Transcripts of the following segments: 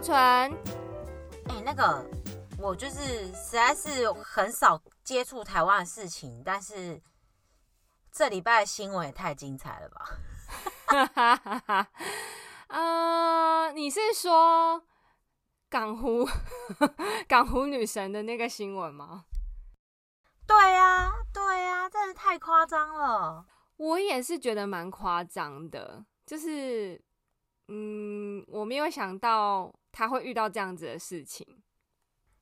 早安，豪纯。哎、欸，那个，我就是实在是很少接触台湾的事情，但是这礼拜的新闻也太精彩了吧！哈哈哈哈呃，你是说港湖 港湖女神的那个新闻吗？对呀、啊，对呀、啊，真的太夸张了。我也是觉得蛮夸张的，就是。嗯，我没有想到他会遇到这样子的事情。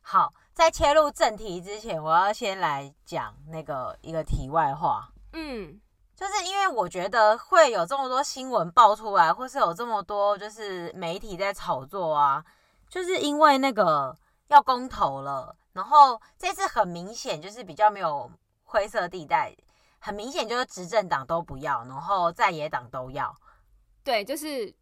好，在切入正题之前，我要先来讲那个一个题外话。嗯，就是因为我觉得会有这么多新闻爆出来，或是有这么多就是媒体在炒作啊，就是因为那个要公投了，然后这次很明显就是比较没有灰色地带，很明显就是执政党都不要，然后在野党都要。对，就是。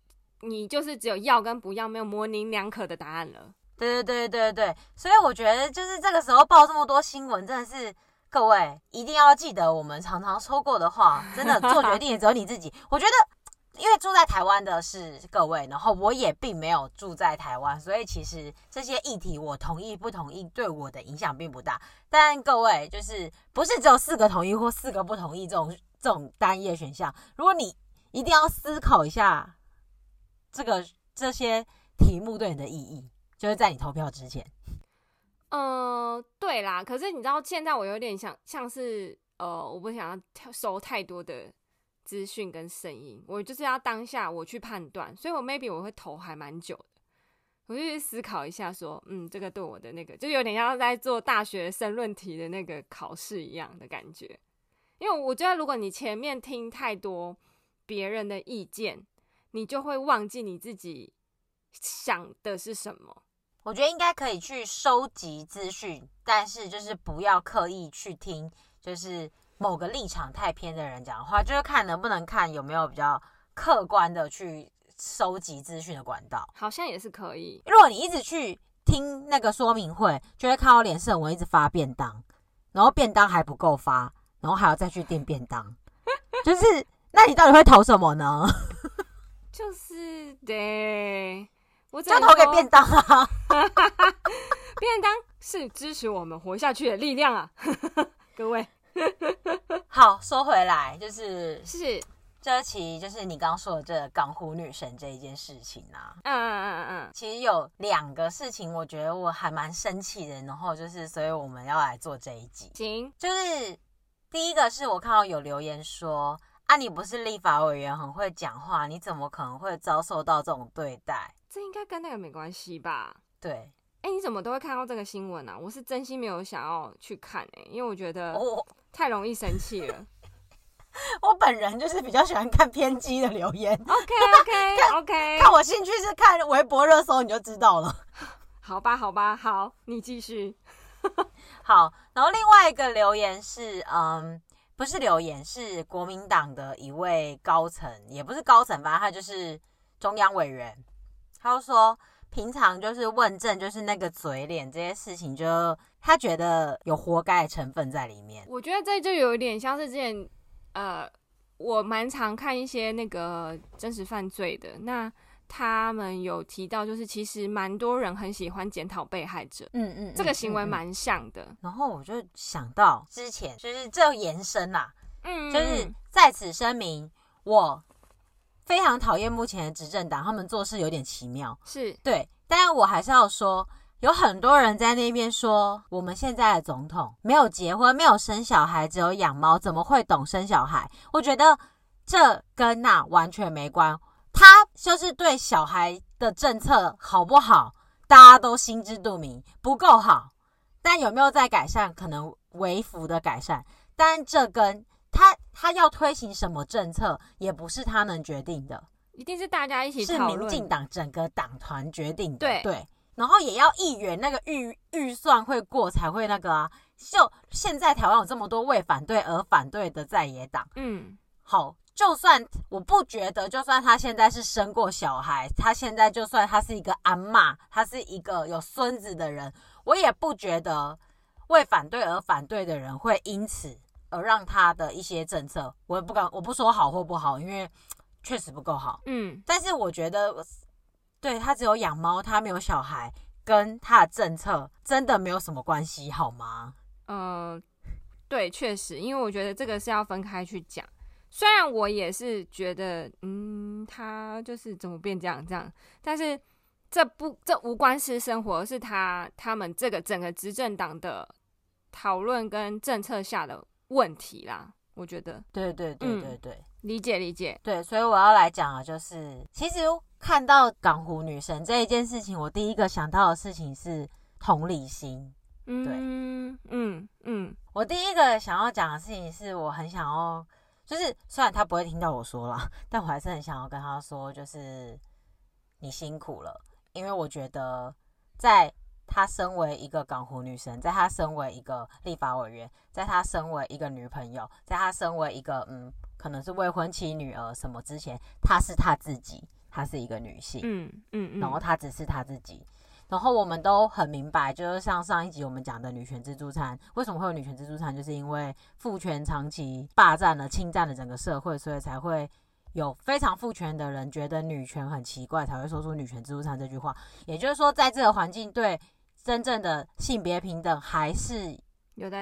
你就是只有要跟不要，没有模棱两可的答案了。对对对对对，所以我觉得就是这个时候报这么多新闻，真的是各位一定要记得我们常常说过的话，真的做决定也只有你自己。我觉得，因为住在台湾的是各位，然后我也并没有住在台湾，所以其实这些议题我同意不同意，对我的影响并不大。但各位就是不是只有四个同意或四个不同意这种这种单一选项，如果你一定要思考一下。这个这些题目对你的意义，就是在你投票之前。呃，对啦。可是你知道，现在我有点像像是呃，我不想要收太多的资讯跟声音，我就是要当下我去判断。所以我 maybe 我会投还蛮久的，我就去思考一下，说，嗯，这个对我的那个，就有点像在做大学申论题的那个考试一样的感觉。因为我觉得，如果你前面听太多别人的意见，你就会忘记你自己想的是什么。我觉得应该可以去收集资讯，但是就是不要刻意去听，就是某个立场太偏的人讲的话，就是看能不能看有没有比较客观的去收集资讯的管道。好像也是可以。如果你一直去听那个说明会，就会看到脸色，我一直发便当，然后便当还不够发，然后还要再去订便当，就是那你到底会投什么呢？就是对，我就投给便当啊！便当是支持我们活下去的力量啊！各位，好，说回来，就是是这期就是你刚刚说的这个港湖女神这一件事情啊。嗯嗯嗯嗯嗯，其实有两个事情，我觉得我还蛮生气的，然后就是，所以我们要来做这一集。行，就是第一个是我看到有留言说。啊，你不是立法委员，很会讲话，你怎么可能会遭受到这种对待？这应该跟那个没关系吧？对，哎、欸，你怎么都会看到这个新闻啊？我是真心没有想要去看哎、欸，因为我觉得太容易生气了。我本人就是比较喜欢看偏激的留言。OK OK 看 OK，看我兴趣是看微博热搜，你就知道了。好吧，好吧，好，你继续。好，然后另外一个留言是，嗯。不是留言，是国民党的一位高层，也不是高层吧，他就是中央委员。他就说，平常就是问政，就是那个嘴脸，这些事情就他觉得有活该成分在里面。我觉得这就有一点像是之前，呃，我蛮常看一些那个真实犯罪的那。他们有提到，就是其实蛮多人很喜欢检讨被害者，嗯嗯，这个行为蛮像的。然后我就想到之前，就是这延伸呐，嗯，就是在此声明，我非常讨厌目前的执政党，他们做事有点奇妙，是对，但我还是要说，有很多人在那边说，我们现在的总统没有结婚，没有生小孩，只有养猫，怎么会懂生小孩？我觉得这跟那完全没关。他就是对小孩的政策好不好，大家都心知肚明，不够好，但有没有在改善，可能微幅的改善，但这跟他他要推行什么政策，也不是他能决定的，一定是大家一起，是民进党整个党团决定的。对对，然后也要议员那个预预算会过才会那个啊。就现在台湾有这么多为反对而反对的在野党，嗯，好。就算我不觉得，就算他现在是生过小孩，他现在就算他是一个阿嬷，他是一个有孙子的人，我也不觉得为反对而反对的人会因此而让他的一些政策，我也不敢，我不说好或不好，因为确实不够好。嗯，但是我觉得，对，他只有养猫，他没有小孩，跟他的政策真的没有什么关系，好吗？嗯、呃，对，确实，因为我觉得这个是要分开去讲。虽然我也是觉得，嗯，他就是怎么变这样这样，但是这不这无关私生活，是他他们这个整个执政党的讨论跟政策下的问题啦。我觉得，对对对对对，嗯、理解理解。对，所以我要来讲的就是，其实看到港湖女神这一件事情，我第一个想到的事情是同理心。对，嗯嗯嗯，我第一个想要讲的事情是我很想要。就是虽然他不会听到我说啦，但我还是很想要跟他说，就是你辛苦了，因为我觉得在他身为一个港湖女神，在他身为一个立法委员，在他身为一个女朋友，在他身为一个嗯，可能是未婚妻女儿什么之前，他是他自己，他是一个女性，嗯嗯嗯，然后他只是他自己。然后我们都很明白，就是像上一集我们讲的女权自助餐，为什么会有女权自助餐？就是因为父权长期霸占了、侵占了整个社会，所以才会有非常父权的人觉得女权很奇怪，才会说出女权自助餐这句话。也就是说，在这个环境，对真正的性别平等还是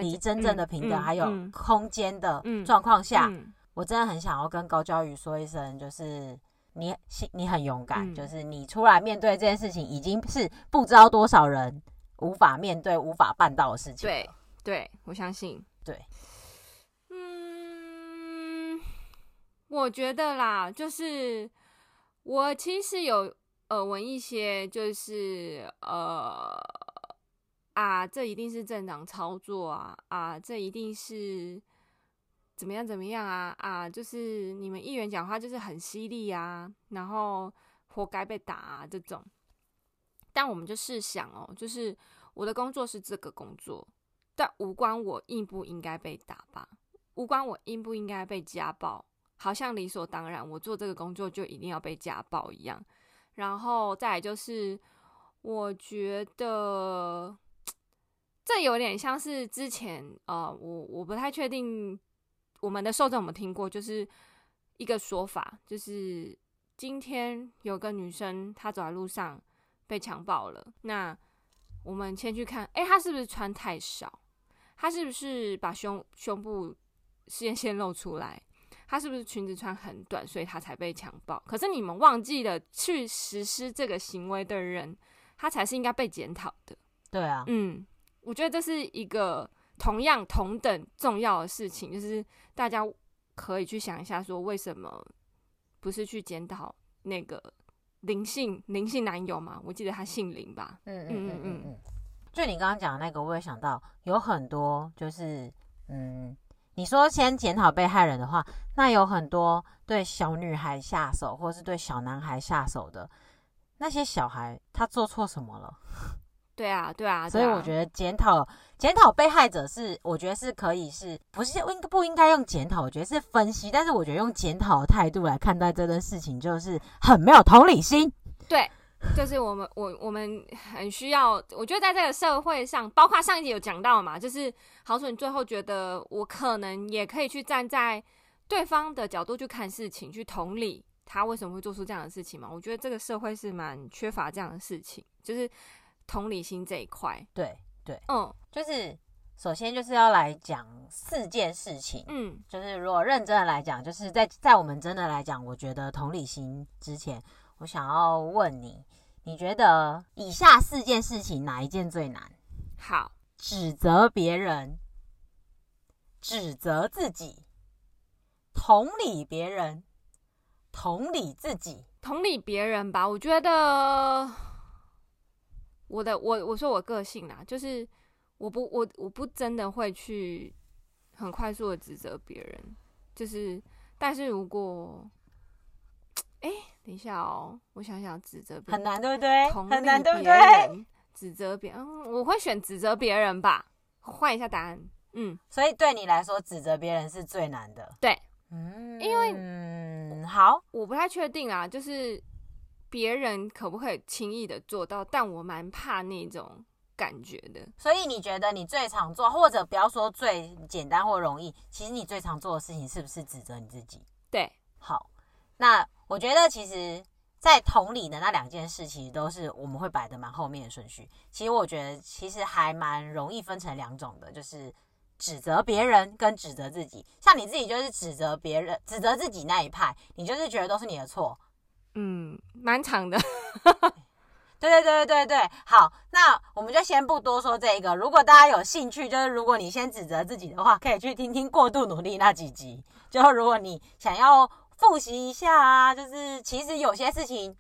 离真正的平等还有空间的状况下，我真的很想要跟高教宇说一声，就是。你你很勇敢，嗯，就是你出来面对这件事情，已经是不知道多少人无法面对、无法办到的事情。对，对，我相信。对，嗯，我觉得啦，就是我其实有耳闻一些，就是呃啊，这一定是政党操作啊啊，这一定是。怎么样？怎么样啊？啊，就是你们议员讲话就是很犀利啊，然后活该被打啊这种。但我们就试想哦，就是我的工作是这个工作，但无关我应不应该被打吧，无关我应不应该被家暴，好像理所当然，我做这个工作就一定要被家暴一样。然后再来就是，我觉得 这有点像是之前呃，我我不太确定。我们的受众有没有听过？就是一个说法，就是今天有个女生她走在路上被强暴了，那我们先去看，哎，她是不是穿太少？她是不是把胸胸部先先露出来？她是不是裙子穿很短，所以她才被强暴？可是你们忘记了去实施这个行为的人，他才是应该被检讨的。对啊，嗯，我觉得这是一个。同样同等重要的事情，就是大家可以去想一下，说为什么不是去检讨那个林姓林姓男友嘛？我记得他姓林吧？嗯嗯嗯嗯嗯。就你刚刚讲的那个，我也想到有很多，就是嗯，你说先检讨被害人的话，那有很多对小女孩下手，或是对小男孩下手的那些小孩，他做错什么了？对啊，对啊，所以我觉得检讨检讨被害者是，我觉得是可以是，不是应不应该用检讨？我觉得是分析，但是我觉得用检讨的态度来看待这件事情，就是很没有同理心。对，就是我们我我们很需要，我觉得在这个社会上，包括上一集有讲到嘛，就是好说你最后觉得我可能也可以去站在对方的角度去看事情，去同理他为什么会做出这样的事情嘛？我觉得这个社会是蛮缺乏这样的事情，就是。同理心这一块，对对，嗯，就是首先就是要来讲四件事情，嗯，就是如果认真的来讲，就是在在我们真的来讲，我觉得同理心之前，我想要问你，你觉得以下四件事情哪一件最难？好，指责别人，指责自己，同理别人，同理自己，同理别人吧，我觉得。我的我我说我个性啦，就是我不我我不真的会去很快速的指责别人，就是但是如果，哎、欸，等一下哦，我想想指责别人很难对不对？同很难对不对？指责别人，嗯，我会选指责别人吧。换一下答案，嗯，所以对你来说，指责别人是最难的。对，嗯，因为嗯，好，我不太确定啊，就是别人可不可以轻易的做到，但我蛮怕那种感觉的。所以你觉得你最常做，或者不要说最简单或容易，其实你最常做的事情是不是指责你自己？对，好，那我觉得其实。在同理的那两件事，其实都是我们会摆的蛮后面的顺序。其实我觉得，其实还蛮容易分成两种的，就是指责别人跟指责自己。像你自己就是指责别人、指责自己那一派，你就是觉得都是你的错。嗯，蛮长的。对对对对对对。好，那我们就先不多说这一个。如果大家有兴趣，就是如果你先指责自己的话，可以去听听过度努力那几集。就如果你想要。复习一下啊，就是其实有些事情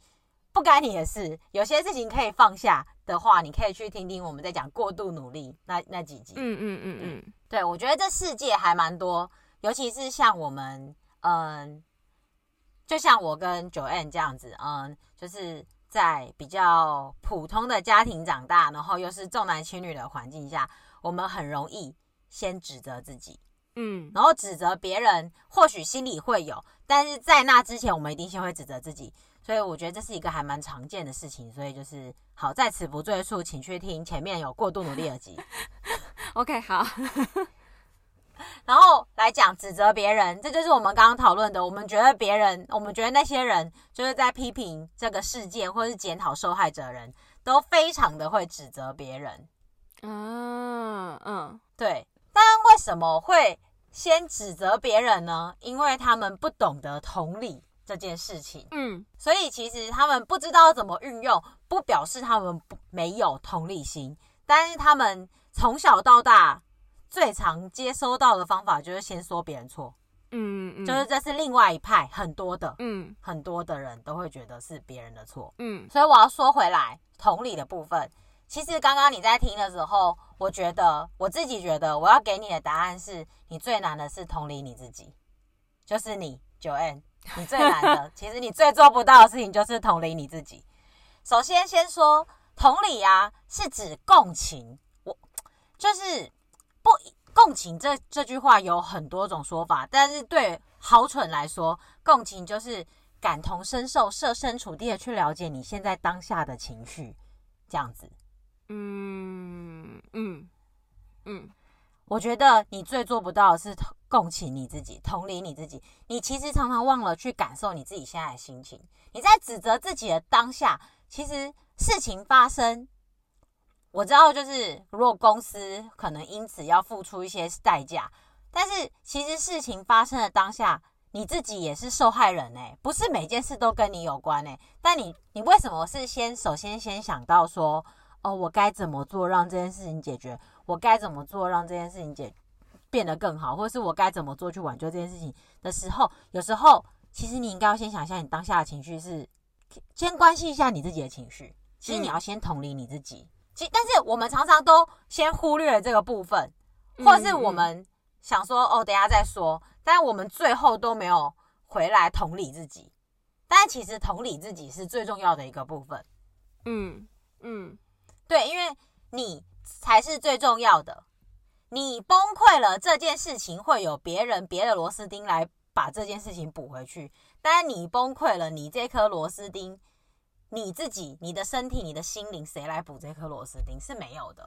不干你的事，有些事情可以放下的话，你可以去听听我们在讲过度努力那那几集。嗯嗯嗯嗯，对，我觉得这世界还蛮多，尤其是像我们，嗯，就像我跟 Joanne 这样子，嗯，就是在比较普通的家庭长大，然后又是重男轻女的环境下，我们很容易先指责自己。嗯，然后指责别人，或许心里会有，但是在那之前，我们一定先会指责自己，所以我觉得这是一个还蛮常见的事情，所以就是好，在此不赘述，请去听前面有过度努力的集。OK，好，然后来讲指责别人，这就是我们刚刚讨论的，我们觉得别人，我们觉得那些人就是在批评这个事件或是检讨受害者人都非常的会指责别人。嗯嗯，对。但为什么会先指责别人呢？因为他们不懂得同理这件事情。嗯，所以其实他们不知道怎么运用，不表示他们不没有同理心。但是他们从小到大最常接收到的方法就是先说别人错。嗯嗯，就是这是另外一派很多的，嗯，很多的人都会觉得是别人的错。嗯，所以我要说回来，同理的部分。其实刚刚你在听的时候，我觉得我自己觉得，我要给你的答案是你最难的是同理你自己，就是你 Joanne，你最难的，其实你最做不到的事情就是同理你自己。首先先说同理啊，是指共情，我就是不共情这这句话有很多种说法，但是对好蠢来说，共情就是感同身受、设身处地的去了解你现在当下的情绪，这样子。嗯嗯嗯，我觉得你最做不到的是共情你自己，同理你自己。你其实常常忘了去感受你自己现在的心情。你在指责自己的当下，其实事情发生，我知道就是如果公司可能因此要付出一些代价，但是其实事情发生的当下，你自己也是受害人欸，不是每件事都跟你有关欸。但你你为什么是先首先先想到说？哦，我该怎么做让这件事情解决？我该怎么做让这件事情解变得更好？或者是我该怎么做去挽救这件事情的时候，有时候其实你应该要先想一下你当下的情绪是，先关心一下你自己的情绪。其实你要先同理你自己。其，但是我们常常都先忽略了这个部分，或是我们想说哦，等下再说，但我们最后都没有回来同理自己。但其实同理自己是最重要的一个部分。嗯嗯。对，因为你才是最重要的。你崩溃了，这件事情会有别人别的螺丝钉来把这件事情补回去。但你崩溃了，你这颗螺丝钉，你自己、你的身体、你的心灵，谁来补这颗螺丝钉是没有的。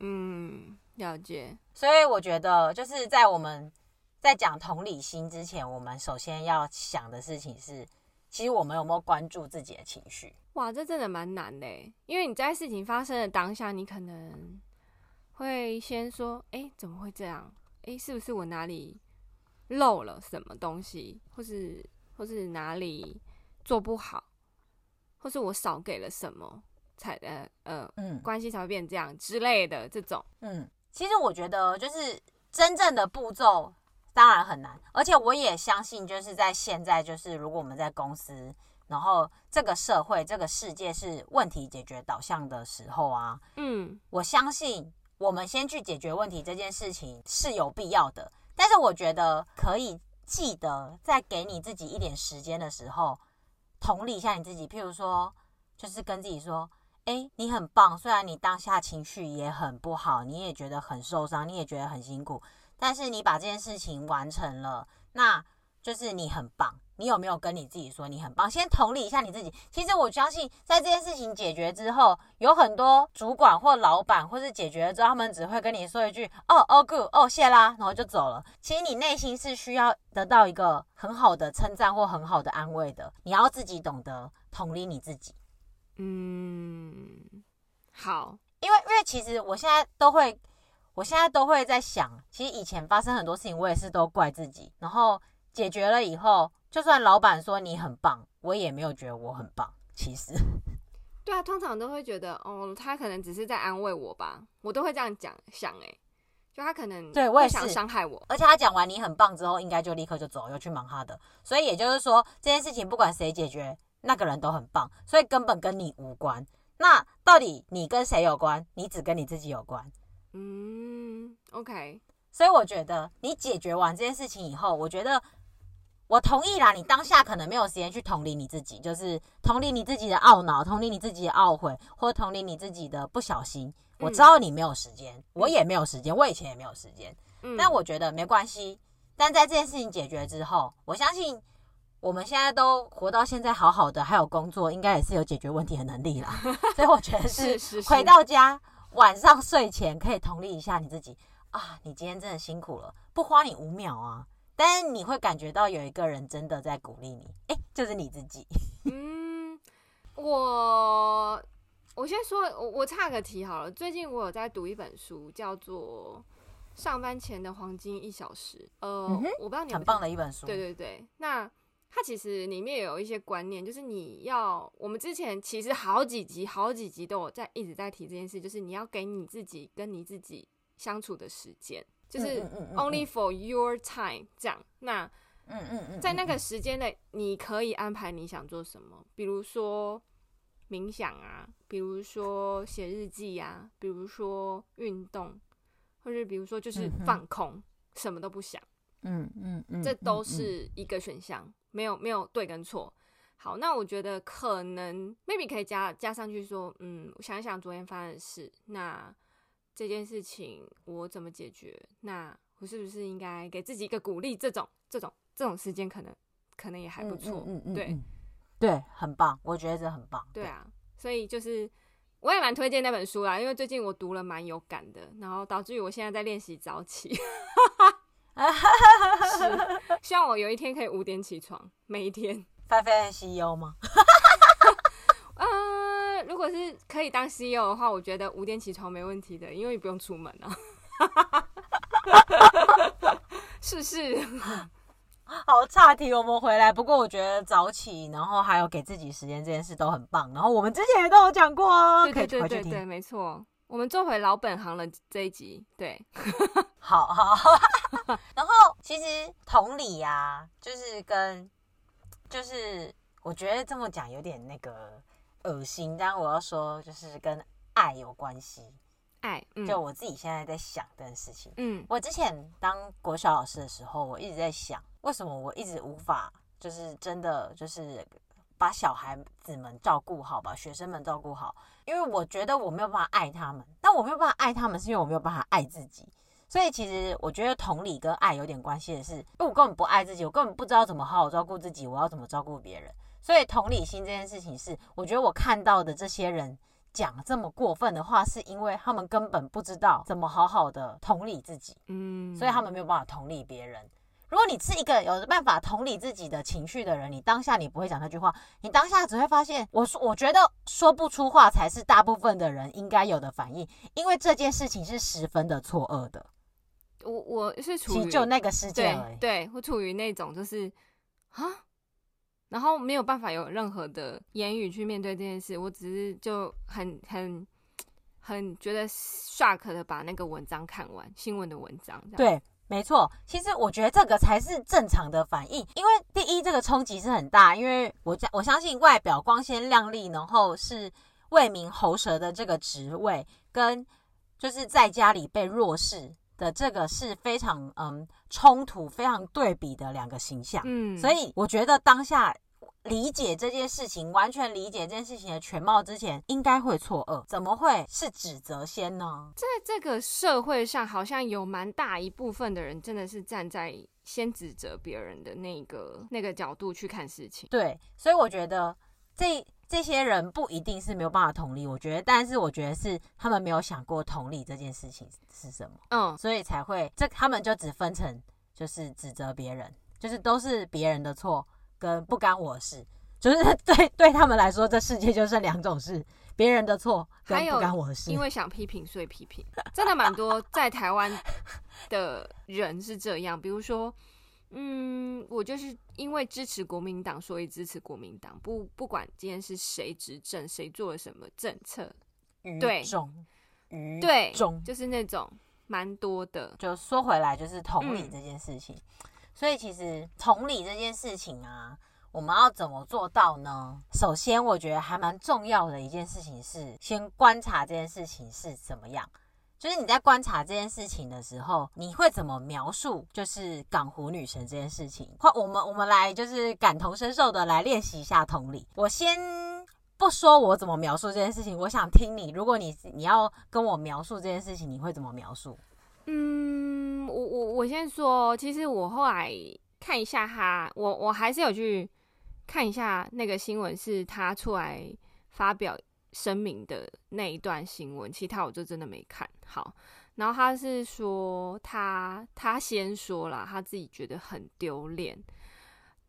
嗯，了解。所以我觉得，就是在我们在讲同理心之前，我们首先要想的事情是，其实我们有没有关注自己的情绪？哇，这真的蛮难的，因为你在事情发生的当下，你可能会先说：“哎，怎么会这样？哎，是不是我哪里漏了什么东西，或是或是哪里做不好，或是我少给了什么，才呃呃，嗯，关系才会变这样之类的这种。”嗯，其实我觉得就是真正的步骤当然很难，而且我也相信，就是在现在，就是如果我们在公司。然后这个社会、这个世界是问题解决导向的时候啊，嗯，我相信，我们先去解决问题这件事情是有必要的，但是我觉得可以记得在给你自己一点时间的时候，同理一下你自己，譬如说，就是跟自己说，诶，你很棒，虽然你当下情绪也很不好，你也觉得很受伤，你也觉得很辛苦，但是你把这件事情完成了，那就是你很棒。你有没有跟你自己说你很棒？先同理一下你自己。其实我相信，在这件事情解决之后，有很多主管或老板，或是解决了之后，他们只会跟你说一句“哦哦，good，哦，谢啦”，然后就走了。其实你内心是需要得到一个很好的称赞或很好的安慰的。你要自己懂得同理你自己。嗯，好，因为因为其实我现在都会，我现在都会在想，其实以前发生很多事情，我也是都怪自己，然后解决了以后。就算老板说你很棒，我也没有觉得我很棒。其实，对啊，通常都会觉得哦，他可能只是在安慰我吧，我都会这样讲想哎，就他可能对我也想伤害我，而且他讲完你很棒之后，应该就立刻就走，又去忙他的。所以也就是说，这件事情不管谁解决，那个人都很棒，所以根本跟你无关。那到底你跟谁有关？你只跟你自己有关。嗯，OK。所以我觉得你解决完这件事情以后，我觉得。我同意啦，你当下可能没有时间去同理你自己，就是同理你自己的懊恼，同理你自己的懊悔，或同理你自己的不小心。我知道你没有时间，我也没有时间，我以前也没有时间。但我觉得没关系。但在这件事情解决之后，我相信我们现在都活到现在好好的，还有工作，应该也是有解决问题的能力啦。所以我觉得是回到家晚上睡前可以同理一下你自己啊，你今天真的辛苦了，不花你五秒啊。但是你会感觉到有一个人真的在鼓励你，哎，就是你自己。嗯，我我先说，我我岔个题好了。最近我有在读一本书，叫做《上班前的黄金一小时》。呃，嗯、我不知道你有没有，很棒的一本书。对对对，那它其实里面有一些观念，就是你要，我们之前其实好几集、好几集都有在一直在提这件事，就是你要给你自己跟你自己相处的时间。就是 only for your time 这样，那嗯嗯嗯，在那个时间内，你可以安排你想做什么，比如说冥想啊，比如说写日记啊，比如说运动，或者比如说就是放空，什么都不想，嗯嗯嗯，这都是一个选项，没有没有对跟错。好，那我觉得可能 maybe 可以加加上去说，嗯，我想一想昨天发生的事，那。这件事情我怎么解决？那我是不是应该给自己一个鼓励？这种、这种、这种时间可能可能也还不错。嗯嗯，对嗯对，很棒，我觉得这很棒。对啊，所以就是我也蛮推荐那本书啦，因为最近我读了蛮有感的，然后导致于我现在在练习早起。是，希望我有一天可以五点起床，每一天。菲菲 CEO 吗？是可以当 CEO 的话，我觉得五点起床没问题的，因为你不用出门啊。是 不是？好差题，我们回来。不过我觉得早起，然后还有给自己时间这件事都很棒。然后我们之前也都有讲过哦，对对对对对，没错。我们做回老本行了这一集，对，好 好。然后其实同理呀、啊，就是跟就是我觉得这么讲有点那个。恶心，但我要说，就是跟爱有关系。爱，嗯、就我自己现在在想这件事情。嗯，我之前当国小老师的时候，我一直在想，为什么我一直无法，就是真的，就是把小孩子们照顾好，把学生们照顾好。因为我觉得我没有办法爱他们，但我没有办法爱他们，是因为我没有办法爱自己。所以其实我觉得同理跟爱有点关系的是，因为我根本不爱自己，我根本不知道怎么好好照顾自己，我要怎么照顾别人。所以同理心这件事情是，我觉得我看到的这些人讲这么过分的话，是因为他们根本不知道怎么好好的同理自己，嗯，所以他们没有办法同理别人。如果你是一个有办法同理自己的情绪的人，你当下你不会讲那句话，你当下只会发现，我说我觉得说不出话才是大部分的人应该有的反应，因为这件事情是十分的错愕的。我我是处于就那个事件而已，对，对我处于那种就是啊。然后没有办法有任何的言语去面对这件事，我只是就很很很觉得 shock 的把那个文章看完，新闻的文章。对，没错。其实我觉得这个才是正常的反应，因为第一，这个冲击是很大，因为我我相信外表光鲜亮丽，然后是为民喉舌的这个职位，跟就是在家里被弱势的这个是非常嗯冲突、非常对比的两个形象。嗯，所以我觉得当下。理解这件事情，完全理解这件事情的全貌之前，应该会错愕，怎么会是指责先呢？在这个社会上，好像有蛮大一部分的人，真的是站在先指责别人的那个那个角度去看事情。对，所以我觉得这这些人不一定是没有办法同理，我觉得，但是我觉得是他们没有想过同理这件事情是什么，嗯，所以才会这他们就只分成就是指责别人，就是都是别人的错。跟不干我事，就是 对对他们来说，这世界就剩两种事：别人的错跟不干我的事。因为想批评，所以批评，真的蛮多 在台湾的人是这样。比如说，嗯，我就是因为支持国民党，所以支持国民党。不不管今天是谁执政，谁做了什么政策，对，对，就是那种蛮多的。就说回来，就是同理这件事情。嗯所以其实同理这件事情啊，我们要怎么做到呢？首先，我觉得还蛮重要的一件事情是，先观察这件事情是怎么样。就是你在观察这件事情的时候，你会怎么描述？就是港湖女神这件事情。或我们我们来就是感同身受的来练习一下同理。我先不说我怎么描述这件事情，我想听你。如果你你要跟我描述这件事情，你会怎么描述？嗯，我我我先说，其实我后来看一下他，我我还是有去看一下那个新闻，是他出来发表声明的那一段新闻，其他我就真的没看好。然后他是说他他先说了，他自己觉得很丢脸，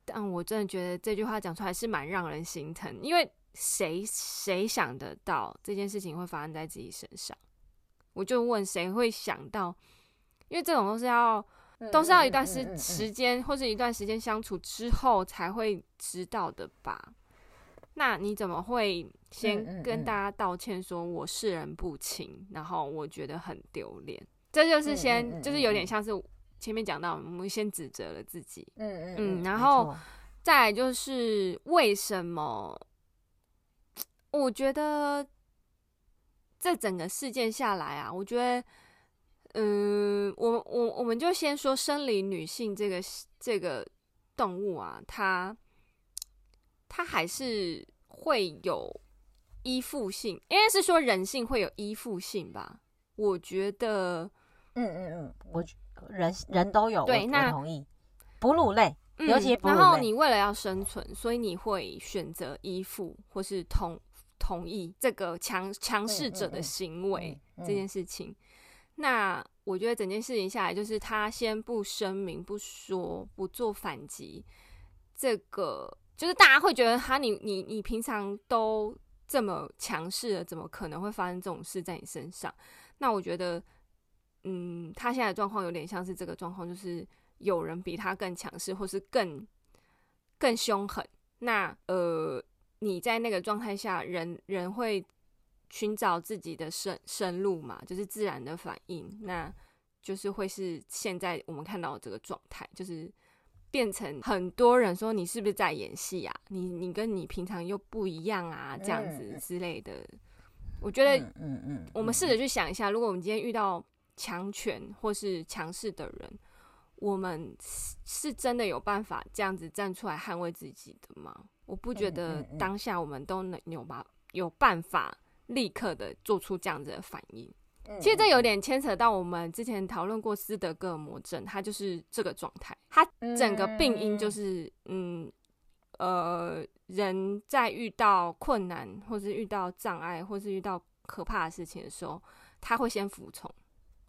但我真的觉得这句话讲出来是蛮让人心疼，因为谁谁想得到这件事情会发生在自己身上？我就问谁会想到，因为这种都是要，都是要一段时时间或者一段时间相处之后才会知道的吧？那你怎么会先跟大家道歉，说我识人不清，然后我觉得很丢脸？这就是先，就是有点像是前面讲到，我们先指责了自己，嗯嗯，然后再来就是为什么？我觉得。这整个事件下来啊，我觉得，嗯，我我我们就先说生理女性这个这个动物啊，它它还是会有依附性，应该是说人性会有依附性吧？我觉得，嗯嗯嗯，我人人都有，对，那同意。哺乳类，尤其哺乳类，然后你为了要生存，所以你会选择依附或是同。同意这个强强势者的行为这件事情，那我觉得整件事情下来，就是他先不声明、不说、不做反击，这个就是大家会觉得他你你你平常都这么强势了，怎么可能会发生这种事在你身上？那我觉得，嗯，他现在的状况有点像是这个状况，就是有人比他更强势，或是更更凶狠。那呃。你在那个状态下，人人会寻找自己的生生路嘛，就是自然的反应，那就是会是现在我们看到的这个状态，就是变成很多人说你是不是在演戏啊？你你跟你平常又不一样啊，这样子之类的。我觉得，嗯嗯，我们试着去想一下，如果我们今天遇到强权或是强势的人，我们是真的有办法这样子站出来捍卫自己的吗？我不觉得当下我们都能有吧，有办法立刻的做出这样子的反应。其实这有点牵扯到我们之前讨论过斯德哥尔摩症，它就是这个状态，它整个病因就是，嗯，呃，人在遇到困难，或是遇到障碍，或是遇到可怕的事情的时候，他会先服从，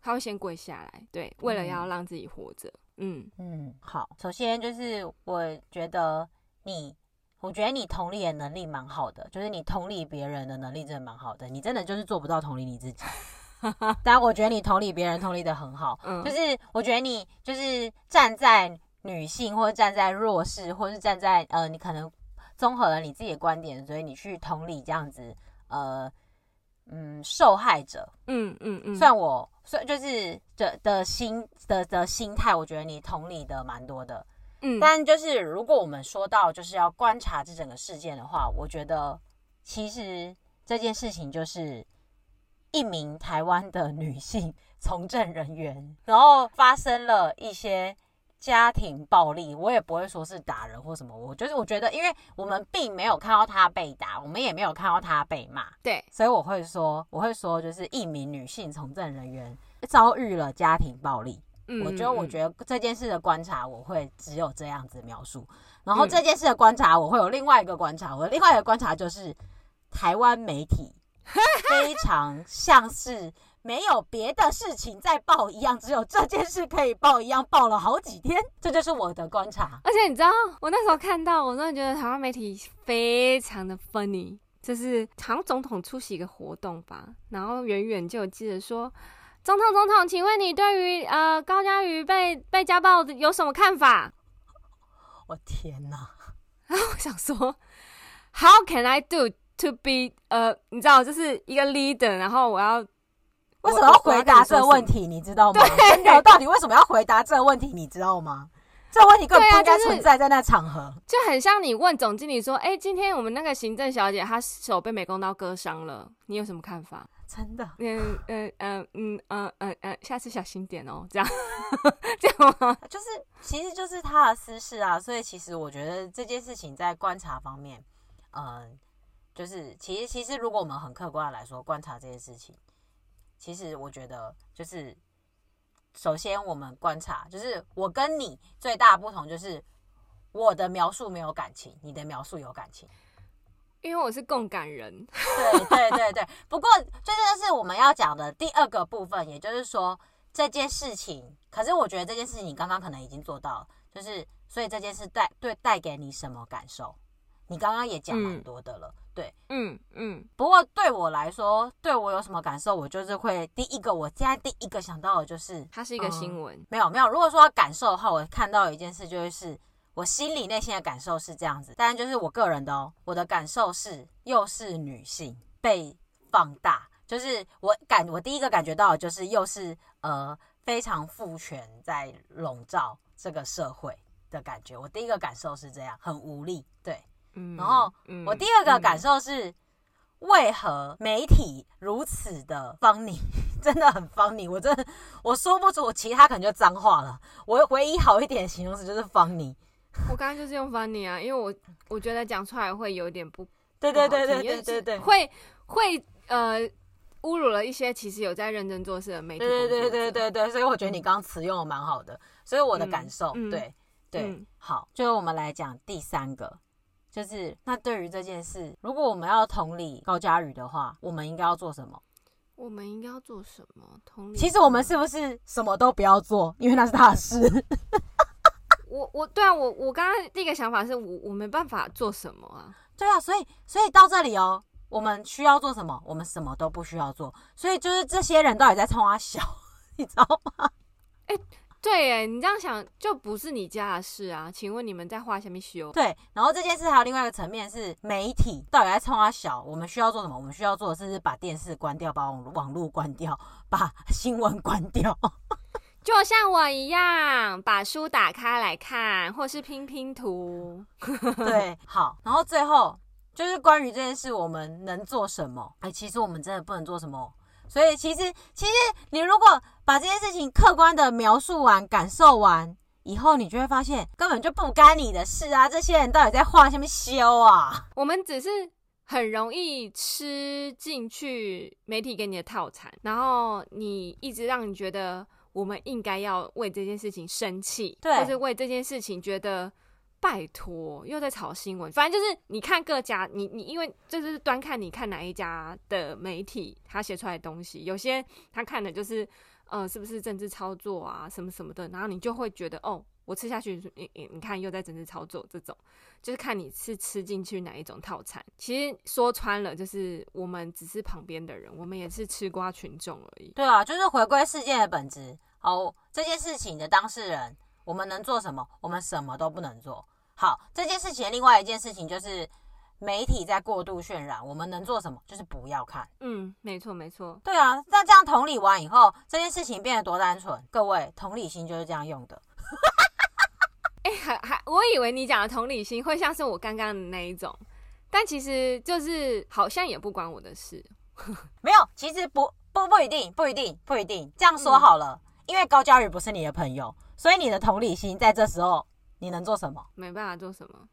他会先跪下来，对，为了要让自己活着。嗯嗯，好，首先就是我觉得你。我觉得你同理的能力蛮好的，就是你同理别人的能力真的蛮好的。你真的就是做不到同理你自己，但我觉得你同理别人同理的很好。嗯，就是我觉得你就是站在女性，或者站在弱势，或是站在呃，你可能综合了你自己的观点，所以你去同理这样子呃嗯受害者。嗯嗯嗯，算我算就是的的心的的心态，我觉得你同理的蛮多的。嗯，但就是如果我们说到就是要观察这整个事件的话，我觉得其实这件事情就是一名台湾的女性从政人员，然后发生了一些家庭暴力，我也不会说是打人或什么，我就是我觉得，因为我们并没有看到她被打，我们也没有看到她被骂，对，所以我会说，我会说，就是一名女性从政人员遭遇了家庭暴力。嗯，我觉得，我觉得这件事的观察，我会只有这样子描述。然后这件事的观察，我会有另外一个观察。我的另外一个观察就是，台湾媒体 非常像是没有别的事情在报一样，只有这件事可以报一样，报了好几天。这就是我的观察。而且你知道，我那时候看到，我真的觉得台湾媒体非常的 funny，就是好像总统出席一个活动吧，然后远远就有记者说。总统，总统，请问你对于呃高嘉瑜被被家暴有什么看法？我天哪！然后我想说，How can I do to be 呃，你知道，就是一个 leader，然后我要为什么要回答这个问题？你知道吗？对，到底为什么要回答这个问题？你知道吗？这个问题根本不应该存在在那场合，啊就是，就很像你问总经理说：“哎、欸，今天我们那个行政小姐她手被美工刀割伤了，你有什么看法？”真的，嗯嗯嗯嗯嗯嗯嗯，下次小心点哦，这样 这样吗？就是，其实就是他的私事啊，所以其实我觉得这件事情在观察方面，嗯，就是其实其实如果我们很客观的来说观察这件事情，其实我觉得就是，首先我们观察，就是我跟你最大的不同就是我的描述没有感情，你的描述有感情。因为我是共感人，对对对对。不过，这就是我们要讲的第二个部分，也就是说这件事情。可是我觉得这件事情你刚刚可能已经做到了，就是所以这件事带对带给你什么感受？你刚刚也讲蛮多的了，嗯、对，嗯嗯。不过对我来说，对我有什么感受？我就是会第一个，我现在第一个想到的就是它是一个新闻、嗯。没有没有，如果说要感受的话，我看到一件事就是。我心里内心的感受是这样子，当然就是我个人的哦。我的感受是，又是女性被放大，就是我感我第一个感觉到的就是又是呃非常父权在笼罩这个社会的感觉。我第一个感受是这样，很无力，对，嗯。然后我第二个感受是，嗯、为何媒体如此的 funny，真的很 funny。我真的我说不出我其他可能就脏话了。我唯一好一点的形容词就是 funny。我刚刚就是用 funny 啊，因为我我觉得讲出来会有点不 对对对对对对对，会会呃侮辱了一些其实有在认真做事的媒体。对对对对对，所以我觉得你刚刚词用的蛮好的，所以我的感受、嗯、对对、嗯、好，最后我们来讲第三个，就是那对于这件事，如果我们要同理高佳宇的话，我们应该要做什么？我们应该要做什么？同理，其实我们是不是什么都不要做，因为那是他的事。我我对啊，我我刚刚第一个想法是我我没办法做什么啊，对啊，所以所以到这里哦，我们需要做什么？我们什么都不需要做，所以就是这些人到底在冲他小，你知道吗？哎、欸，对哎，你这样想就不是你家的事啊？请问你们在画下面修？对，然后这件事还有另外一个层面是媒体到底在冲他小，我们需要做什么？我们需要做的是把电视关掉，把网网络关掉，把新闻关掉。就像我一样，把书打开来看，或是拼拼图。对，好。然后最后就是关于这件事，我们能做什么？哎，其实我们真的不能做什么。所以其实，其实你如果把这件事情客观的描述完、感受完以后，你就会发现根本就不干你的事啊！这些人到底在画什么修啊？我们只是很容易吃进去媒体给你的套餐，然后你一直让你觉得。我们应该要为这件事情生气，对，或是为这件事情觉得拜托，又在炒新闻。反正就是你看各家，你你因为这就是端看你看哪一家的媒体他写出来的东西，有些他看的就是呃是不是政治操作啊什么什么的，然后你就会觉得哦，我吃下去，你你看又在整治操作这种，就是看你是吃进去哪一种套餐。其实说穿了，就是我们只是旁边的人，我们也是吃瓜群众而已。对啊，就是回归事件的本质。好，这件事情的当事人，我们能做什么？我们什么都不能做。好，这件事情的另外一件事情就是媒体在过度渲染，我们能做什么？就是不要看。嗯，没错，没错。对啊，那这样同理完以后，这件事情变得多单纯。各位，同理心就是这样用的。哎、欸，还还，我以为你讲的同理心会像是我刚刚的那一种，但其实就是好像也不关我的事。没有，其实不。不不一定，不一定，不一定。这样说好了，嗯、因为高嘉宇不是你的朋友，所以你的同理心在这时候你能做什么？没办法做什么，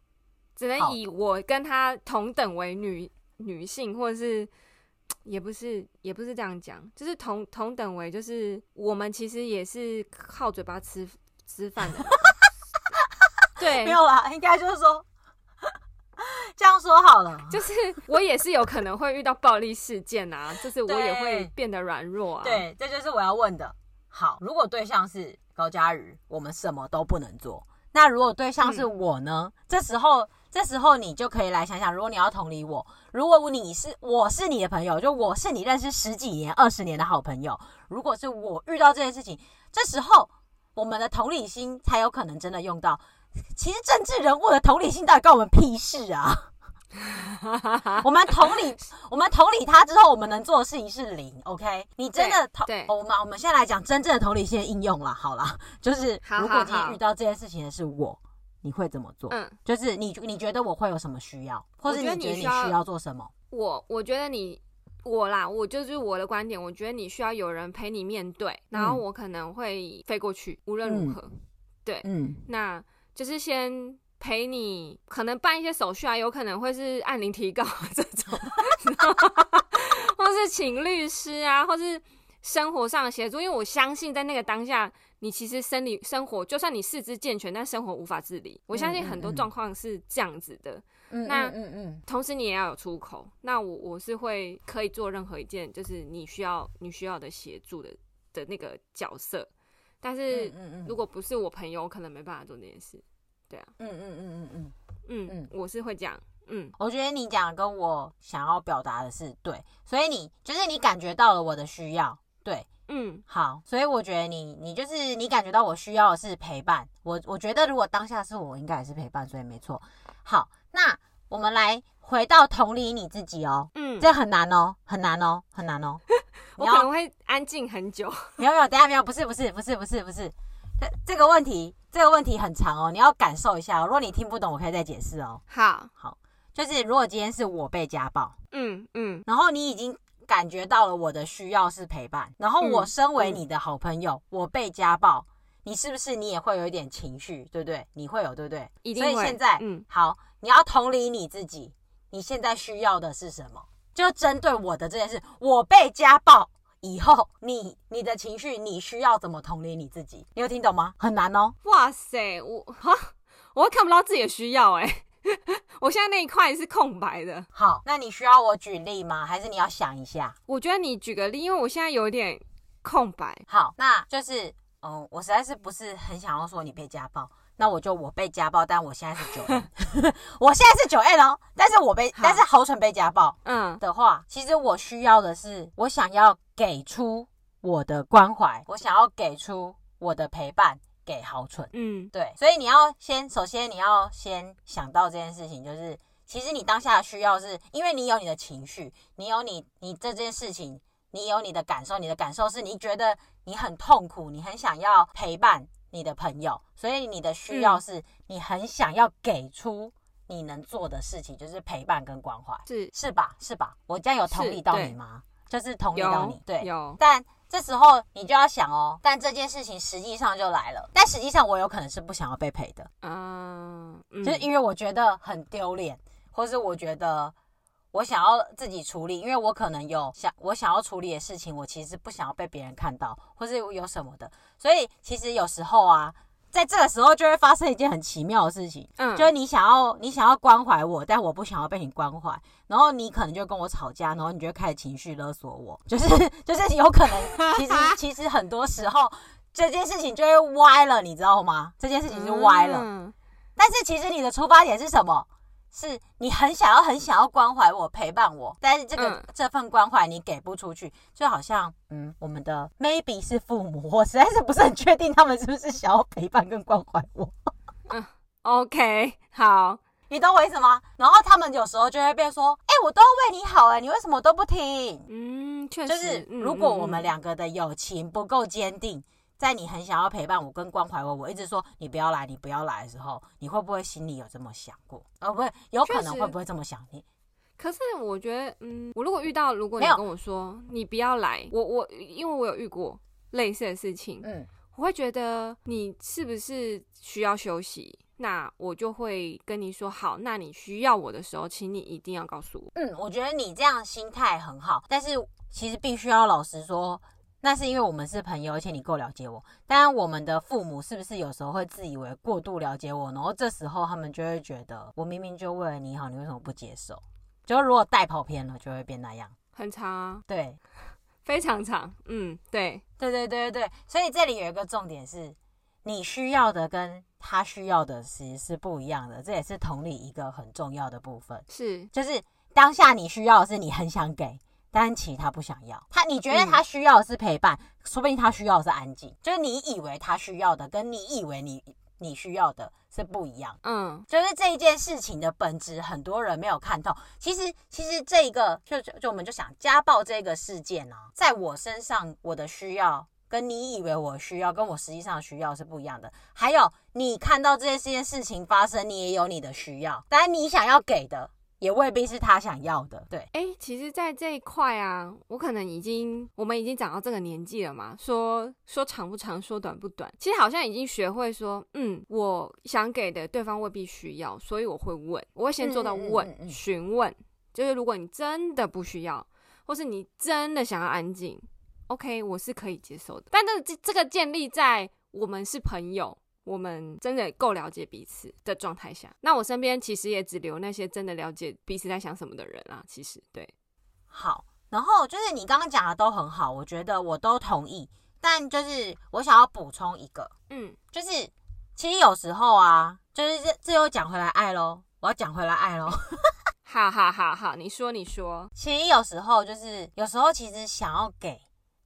只能以我跟他同等为女女性，或者是也不是也不是这样讲，就是同同等为，就是我们其实也是靠嘴巴吃吃饭的。对，没有啦，应该就是说。这样说好了，就是我也是有可能会遇到暴力事件啊，就是我也会变得软弱啊。对，这就是我要问的。好，如果对象是高佳瑜，我们什么都不能做。那如果对象是我呢？嗯、这时候，这时候你就可以来想想，如果你要同理我，如果你是我是你的朋友，就我是你认识十几年、二十年的好朋友，如果是我遇到这件事情，这时候我们的同理心才有可能真的用到。其实政治人物的同理心到底关我们屁事啊？我们同理，我们同理他之后，我们能做的事情是零。OK，你真的同对，我们我们现在来讲真正的同理心的应用了。好了，就是如果今天遇到这件事情的是我，你会怎么做？嗯，就是你你觉得我会有什么需要，或者你觉得你需要做什么？我我觉得你我啦，我就是我的观点，我觉得你需要有人陪你面对，然后我可能会飞过去，无论如何，对，嗯，那。就是先陪你，可能办一些手续啊，有可能会是按铃提告这种，或是请律师啊，或是生活上的协助。因为我相信，在那个当下，你其实生理生活，就算你四肢健全，但生活无法自理。我相信很多状况是这样子的。嗯、那嗯嗯嗯，同时你也要有出口。那我我是会可以做任何一件，就是你需要你需要的协助的的那个角色。但是，如果不是我朋友，我可能没办法做这件事。对啊，嗯嗯嗯嗯嗯。嗯嗯，我是会讲，嗯，我觉得你讲跟我想要表达的是对，所以你就是你感觉到了我的需要，对，嗯，好，所以我觉得你你就是你感觉到我需要的是陪伴，我我觉得如果当下是我，应该也是陪伴，所以没错。好，那我们来回到同理你自己哦，嗯，这很难哦，很难哦，很难哦。我可能会安静很久。没有没有，等下没有，不是不是不是不是不是，这这个问题这个问题很长哦，你要感受一下哦。如果你听不懂，我可以再解释哦。好，好，就是如果今天是我被家暴，嗯嗯，然后你已经感觉到了我的需要是陪伴，然后我身为你的好朋友，我被家暴，你是不是你也会有一点情绪，对不对？你会有，对不对？一定会。所以现在，嗯，好，你要同理你自己，你现在需要的是什么？就针对我的这件事，我被家暴以后，你你的情绪，你需要怎么同理你自己？你有听懂吗？很难哦。哇塞，我哈，我会看不到自己的需要哎、欸，我现在那一块是空白的。好，那你需要我举例吗？还是你要想一下？我觉得你举个例，因为我现在有点空白。好，那就是，嗯，我实在是不是很想要说你被家暴。那我就我被家暴，但我现在是九 N，我现在是九 N 哦，但是我被，但是豪纯被家暴，嗯的话，其实我需要的是，我想要给出我的关怀，我想要给出我的陪伴给豪蠢，嗯，对，所以你要先，首先你要先想到这件事情，就是其实你当下的需要是，因为你有你的情绪，你有你你这件事情，你有你的感受，你的感受是你觉得你很痛苦，你很想要陪伴。你的朋友，所以你的需要是你很想要给出你能做的事情，就是陪伴跟关怀，是是吧？是吧？我这样有同理到你吗？就是同意到你，对。有。但这时候你就要想哦，但这件事情实际上就来了，但实际上我有可能是不想要被陪的，嗯，就是因为我觉得很丢脸，或是我觉得。我想要自己处理，因为我可能有想我想要处理的事情，我其实不想要被别人看到，或是有什么的。所以其实有时候啊，在这个时候就会发生一件很奇妙的事情，嗯，就是你想要你想要关怀我，但我不想要被你关怀，然后你可能就跟我吵架，然后你就开始情绪勒索我，就是就是有可能，其实其实很多时候这件事情就会歪了，你知道吗？这件事情就歪了，嗯，但是其实你的出发点是什么？是你很想要、很想要关怀我、陪伴我，但是这个、嗯、这份关怀你给不出去，就好像嗯，我们的 maybe 是父母，我实在是不是很确定他们是不是想要陪伴跟关怀我。嗯，OK，好，你懂我意思吗？然后他们有时候就会变说，哎、欸，我都为你好、欸，哎，你为什么都不听？嗯，确实，就是如果我们两个的友情不够坚定。在你很想要陪伴我跟关怀我，我一直说你不要来，你不要来的时候，你会不会心里有这么想过？哦，不会，有可能会不会这么想你？可是我觉得，嗯，我如果遇到，如果你跟我说你不要来，我我因为我有遇过类似的事情，嗯，我会觉得你是不是需要休息？那我就会跟你说好，那你需要我的时候，请你一定要告诉我。嗯，我觉得你这样心态很好，但是其实必须要老实说，那是因为我们是朋友，而且你够了解我。当然，我们的父母是不是有时候会自以为过度了解我，然后这时候他们就会觉得我明明就为了你好，你为什么不接受？就如果带跑偏了，就会变那样。很长啊，对，非常长。嗯，对，对对对对对，所以这里有一个重点是。你需要的跟他需要的其实是不一样的，这也是同理一个很重要的部分。是，就是当下你需要的是你很想给，但其实他不想要。他你觉得他需要的是陪伴，嗯、说不定他需要的是安静。就是你以为他需要的，跟你以为你你需要的是不一样。嗯，就是这一件事情的本质，很多人没有看透。其实，其实这一个就就我们就想家暴这个事件啊，在我身上，我的需要。跟你以为我需要，跟我实际上需要是不一样的。还有，你看到这件事情发生，你也有你的需要，但你想要给的，也未必是他想要的。对，哎、欸，其实，在这一块啊，我可能已经，我们已经长到这个年纪了嘛。说说长不长，说短不短，其实好像已经学会说，嗯，我想给的，对方未必需要，所以我会问，我会先做到问，询、嗯嗯嗯嗯、问，就是如果你真的不需要，或是你真的想要安静。OK，我是可以接受的，但这这这个建立在我们是朋友，我们真的够了解彼此的状态下。那我身边其实也只留那些真的了解彼此在想什么的人啊。其实对，好，然后就是你刚刚讲的都很好，我觉得我都同意。但就是我想要补充一个，嗯，就是其实有时候啊，就是这这又讲回来爱喽，我要讲回来爱喽。好好好好，你说你说，其实有时候就是有时候其实想要给。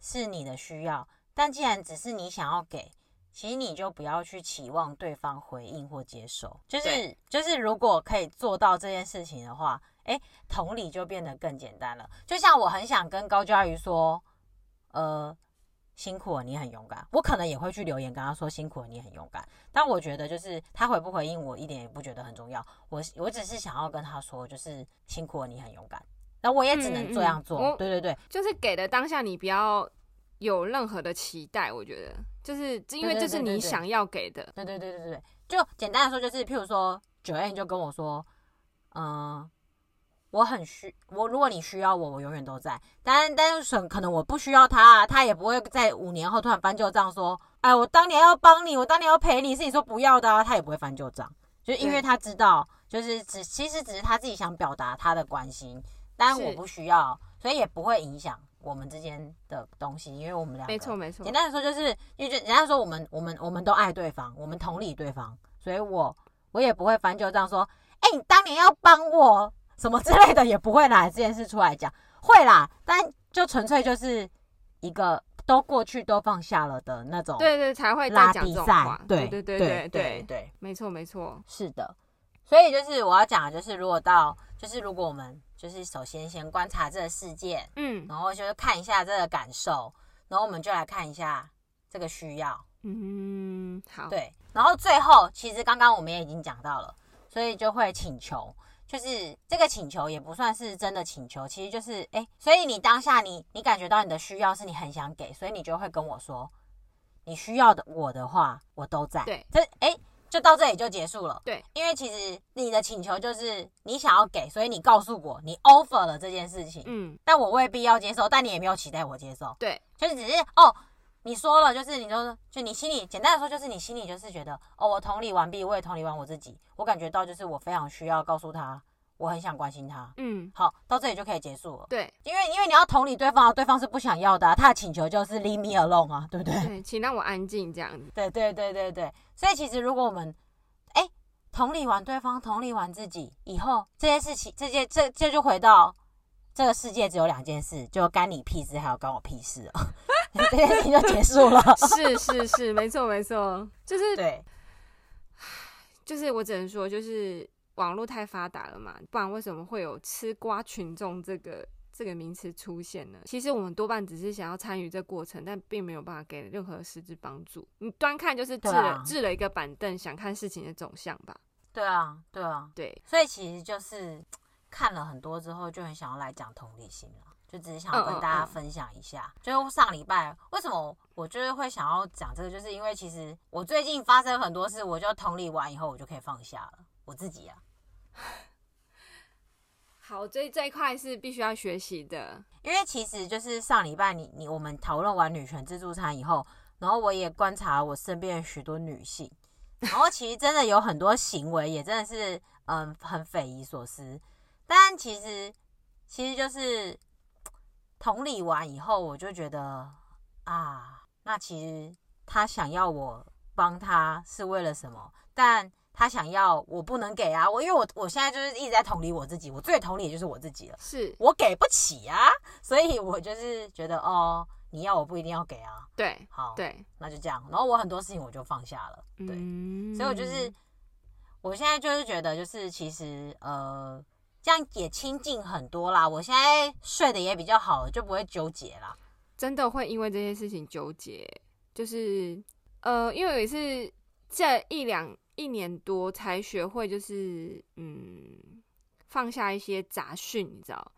是你的需要，但既然只是你想要给，其实你就不要去期望对方回应或接受。就是就是，如果可以做到这件事情的话，哎，同理就变得更简单了。就像我很想跟高佳瑜说，呃，辛苦了，你很勇敢。我可能也会去留言跟他说辛苦了，你很勇敢。但我觉得就是他回不回应我一点也不觉得很重要。我我只是想要跟他说，就是辛苦了，你很勇敢。那我也只能这样做。嗯嗯，对对对，就是给的当下，你不要有任何的期待。我觉得，就是因为这是你想要给的。对对对对对对，就简单的说，就是譬如说，Joanne 就跟我说，嗯、呃，我很需我，如果你需要我，我永远都在。但但是可能我不需要他，他也不会在五年后突然翻旧账说，哎，我当年要帮你，我当年要陪你，是你说不要的啊，他也不会翻旧账，就因为他知道，就是只其实只是他自己想表达他的关心。但我不需要，所以也不会影响我们之间的东西，因为我们两个没错没错。简单的说，就是因为人家说我们我们我们都爱对方，我们同理对方，所以我我也不会翻旧账说，哎、欸，你当年要帮我什么之类的，也不会拿这件事出来讲。会啦，但就纯粹就是一个都过去都放下了的那种，对对，才会拉比赛，对对对对对对，没错没错，是的。所以就是我要讲的就是，如果到就是如果我们。就是首先先观察这个事件，嗯，然后就是看一下这个感受，然后我们就来看一下这个需要，嗯，好，对，然后最后其实刚刚我们也已经讲到了，所以就会请求，就是这个请求也不算是真的请求，其实就是哎，所以你当下你你感觉到你的需要是你很想给，所以你就会跟我说，你需要的我的话我都在，对，这哎。就到这里就结束了。对，因为其实你的请求就是你想要给，所以你告诉我你 offer 了这件事情。嗯，但我未必要接受，但你也没有期待我接受。对，就是只是哦，你说了，就是你说，就你心里简单的说，就是你心里就是觉得哦，我同理完毕，我也同理完我自己，我感觉到就是我非常需要告诉他。我很想关心他，嗯，好，到这里就可以结束了。对，因为因为你要同理对方，对方是不想要的，啊，他的请求就是 leave me alone 啊，对不对？对，请让我安静这样子。对对对对对，所以其实如果我们，哎，欸，同理完对方，同理完自己以后，这件事情，这件这这就回到这个世界只有两件事，就干你屁事，还有关我屁事啊，这件事情就结束了。是是是，没错没错，就是对，就是我只能说就是。网络太发达了嘛，不然为什么会有“吃瓜群众”这个这个名词出现呢？其实我们多半只是想要参与这过程，但并没有办法给任何实质帮助。你端看就是置了置、啊、了一个板凳，想看事情的走向吧。对啊，对啊，对。所以其实就是看了很多之后，就很想要来讲同理心了，就只是想要跟大家分享一下。就上礼拜为什么我就是会想要讲这个，就是因为其实我最近发生很多事，我就同理完以后，我就可以放下了我自己啊。好，这这一块是必须要学习的，因为其实就是上礼拜你你我们讨论完女权自助餐以后，然后我也观察我身边许多女性，然后其实真的有很多行为也真的是嗯很匪夷所思，但其实其实就是同理完以后，我就觉得啊，那其实他想要我帮他是为了什么？但他想要我不能给啊，我因为我我现在就是一直在同理我自己，我最同理的就是我自己了，是。我给不起啊，所以我就是觉得哦，你要我不一定要给啊，对，好，对，那就这样，然后我很多事情我就放下了，对，嗯、所以我就是我现在就是觉得就是其实呃这样也亲近很多啦，我现在睡得也比较好，就不会纠结啦，真的会因为这些事情纠结，就是呃，因为有一次这一两。一年多才学会，就是嗯，放下一些杂讯，你知道？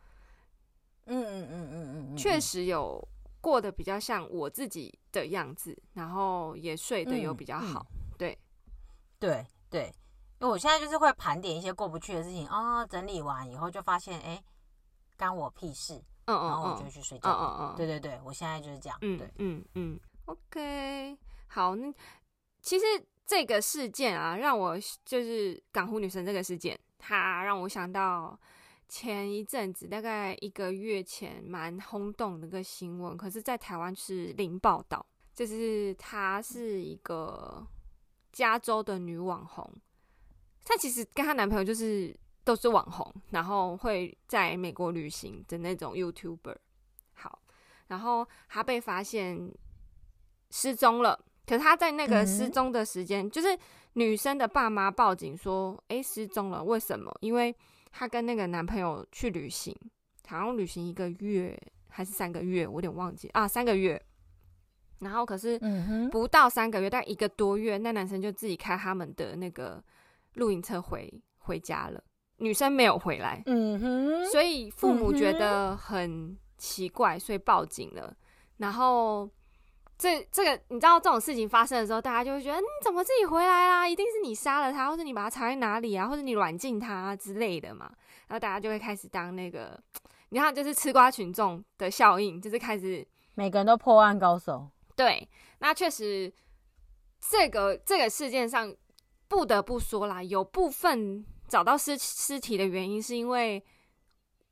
嗯嗯嗯嗯嗯，确实有过得比较像我自己的样子，然后也睡得有比较好。嗯嗯、对，对对，因为我现在就是会盘点一些过不去的事情啊、哦，整理完以后就发现，哎，干我屁事。嗯嗯，然后我就去睡觉。嗯嗯嗯，对对对，我现在就是这样。嗯，对，嗯嗯，OK，好，那其实。这个事件啊，让我就是港湖女神这个事件，它让我想到前一阵子大概一个月前蛮轰动的一个新闻，可是，在台湾是零报道。就是她是一个加州的女网红，她其实跟她男朋友就是都是网红，然后会在美国旅行的那种 YouTuber。好，然后她被发现失踪了。可是他在那个失踪的时间，嗯、就是女生的爸妈报警说：“哎、欸，失踪了，为什么？因为她跟那个男朋友去旅行，好像旅行一个月还是三个月，我有点忘记啊，三个月。然后可是不到三个月，但一个多月，那男生就自己开他们的那个露营车回回家了，女生没有回来。嗯哼，所以父母觉得很奇怪，所以报警了。然后。这这个你知道这种事情发生的时候，大家就会觉得你怎么自己回来啦？一定是你杀了他，或者你把他藏在哪里啊，或者你软禁他、啊、之类的嘛。然后大家就会开始当那个，你看就是吃瓜群众的效应，就是开始每个人都破案高手。对，那确实这个这个事件上不得不说啦，有部分找到尸尸体的原因是因为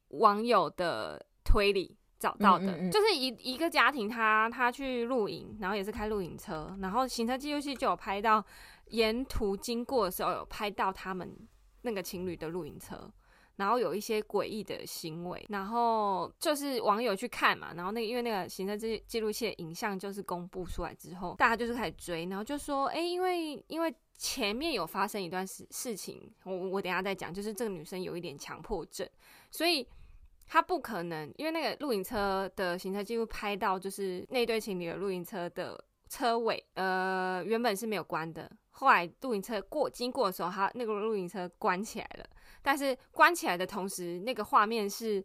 网友的推理。找到的，嗯嗯嗯，就是一一个家庭他，他他去露营，然后也是开露营车，然后行车记录器就有拍到沿途经过的时候有拍到他们那个情侣的露营车，然后有一些诡异的行为，然后就是网友去看嘛，然后那个因为那个行车记记录器的影像就是公布出来之后，大家就是开始追，然后就说，哎、欸，因为因为前面有发生一段事事情，我我等一下再讲，就是这个女生有一点强迫症，所以。他不可能，因为那个露营车的行车记录拍到，就是那对情侣的露营车的车尾，呃，原本是没有关的。后来露营车过经过的时候，他那个露营车关起来了。但是关起来的同时，那个画面是。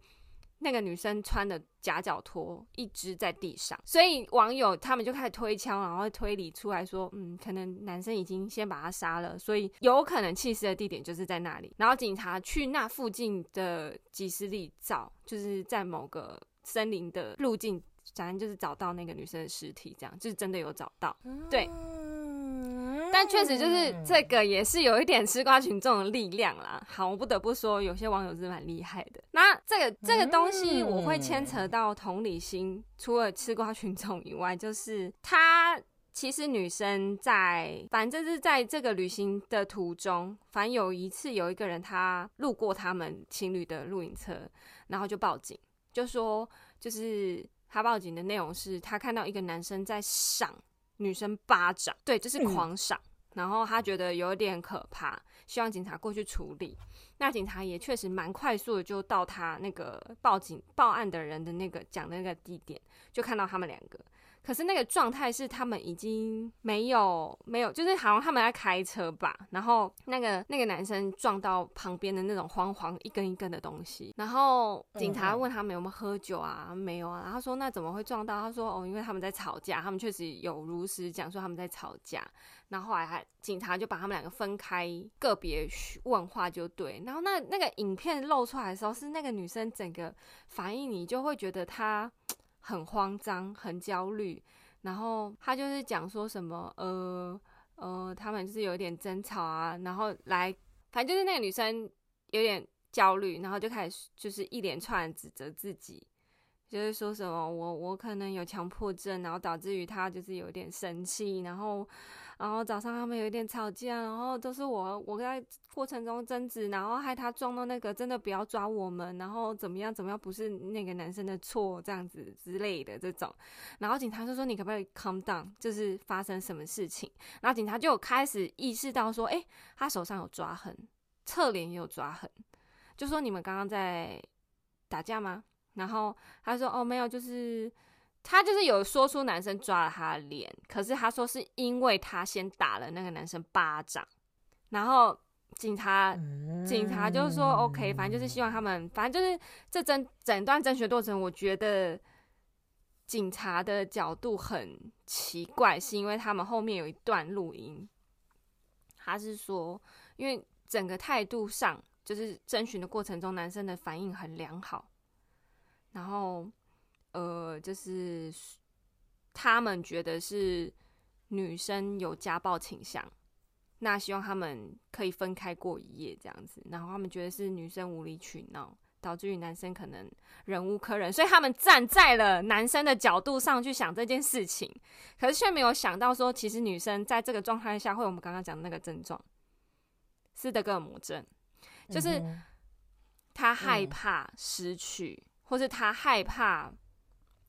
那个女生穿的夹脚拖一直在地上，所以网友他们就开始推敲，然后推理出来说，嗯，可能男生已经先把她杀了，所以有可能弃尸的地点就是在那里。然后警察去那附近的几十里找，就是在某个森林的路径，反正就是找到那个女生的尸体，这样就是真的有找到，对。但确实就是这个也是有一点吃瓜群众的力量啦。好，我不得不说，有些网友是蛮厉害的。那这个这个东西我会牵扯到同理心，除了吃瓜群众以外，就是他其实女生在反正是在这个旅行的途中，反正有一次有一个人他路过他们情侣的露营车，然后就报警，就说就是他报警的内容是他看到一个男生在赏。女生巴掌，对，就是狂赏，嗯、然后他觉得有点可怕，希望警察过去处理。那警察也确实蛮快速的，就到他那个报警报案的人的那个讲的那个地点，就看到他们两个。可是那个状态是他们已经没有没有，就是好像他们在开车吧，然后那个那个男生撞到旁边的那种黄黄一根一根的东西，然后警察问他们有没有喝酒啊，没有啊，然后他说那怎么会撞到？他说哦，因为他们在吵架，他们确实有如实讲说他们在吵架，然后后来还警察就把他们两个分开，个别问话就对，然后那那个影片露出来的时候，是那个女生整个反应，你就会觉得她。很慌张，很焦虑，然后他就是讲说什么，呃呃，他们就是有点争吵啊，然后来，反正就是那个女生有点焦虑，然后就开始就是一连串指责自己。就是说什么我我可能有强迫症，然后导致于他就是有点生气，然后然后早上他们有一点吵架，然后都是我我在过程中争执，然后害他撞到那个，真的不要抓我们，然后怎么样怎么样，不是那个男生的错，这样子之类的这种，然后警察就说，你可不可以 calm down，就是发生什么事情，然后警察就有开始意识到说，诶，他手上有抓痕，侧脸也有抓痕，就说你们刚刚在打架吗？然后他说：“哦，没有，就是他就是有说出男生抓了他的脸，可是他说是因为他先打了那个男生巴掌。然后警察警察就是说：‘OK，反正就是希望他们，反正就是这整整段侦学过程，我觉得警察的角度很奇怪，是因为他们后面有一段录音，他是说，因为整个态度上，就是征询的过程中，男生的反应很良好。”然后，呃，就是他们觉得是女生有家暴倾向，那希望他们可以分开过一夜这样子。然后他们觉得是女生无理取闹，导致于男生可能忍无可忍，所以他们站在了男生的角度上去想这件事情，可是却没有想到说，其实女生在这个状态下会有我们刚刚讲的那个症状，斯德哥尔摩症，就是他害怕失去。或是他害怕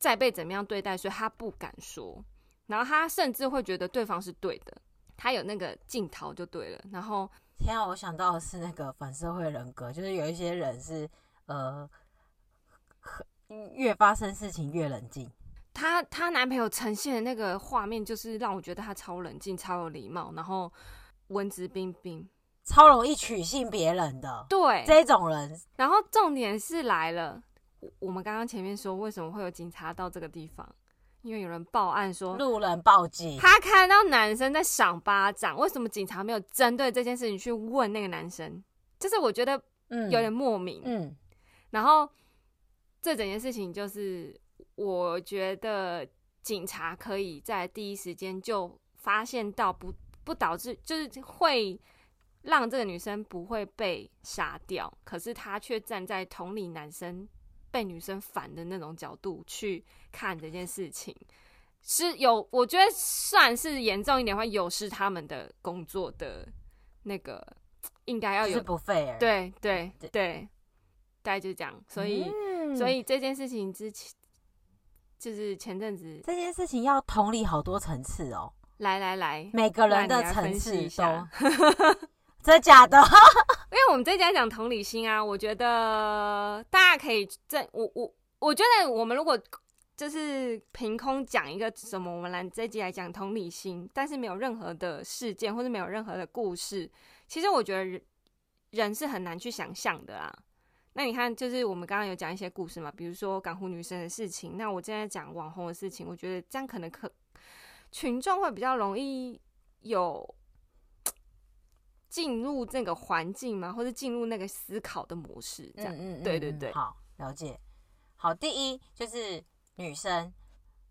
再被怎么样对待，所以他不敢说。然后他甚至会觉得对方是对的，他有那个镜头就对了。然后，天啊，我想到的是那个反社会人格，就是有一些人是呃，越发生事情越冷静。她她男朋友呈现的那个画面，就是让我觉得他超冷静、超有礼貌，然后文质彬彬，超容易取信别人的。对，这种人。然后重点是来了。我们刚刚前面说，为什么会有警察到这个地方？因为有人报案说路人报警，他看到男生在赏巴掌。为什么警察没有针对这件事情去问那个男生？就是我觉得有点莫名。嗯，嗯，然后这整件事情就是，我觉得警察可以在第一时间就发现到不，不不导致就是会。让这个女生不会被杀掉，可是他却站在同理男生被女生烦的那种角度去看这件事情，是有我觉得算是严重一点的话，有失他们的工作的那个应该要有是不 fair，对对对，对，大概就这样。所以、嗯、所以这件事情之前就是前阵子这件事情要同理好多层次哦，来来来，每个人的层次都。真的假的？因为我们这集讲同理心啊，我觉得大家可以这我我我觉得我们如果就是凭空讲一个什么，我们来这集来讲同理心，但是没有任何的事件或者没有任何的故事，其实我觉得人人是很难去想象的啊。那你看，就是我们刚刚有讲一些故事嘛，比如说港湖女生的事情，那我现在讲网红的事情，我觉得这样可能可群众会比较容易有。进入那个环境吗？或者进入那个思考的模式？这样，嗯嗯，对对对，好，了解。好，第一就是女生，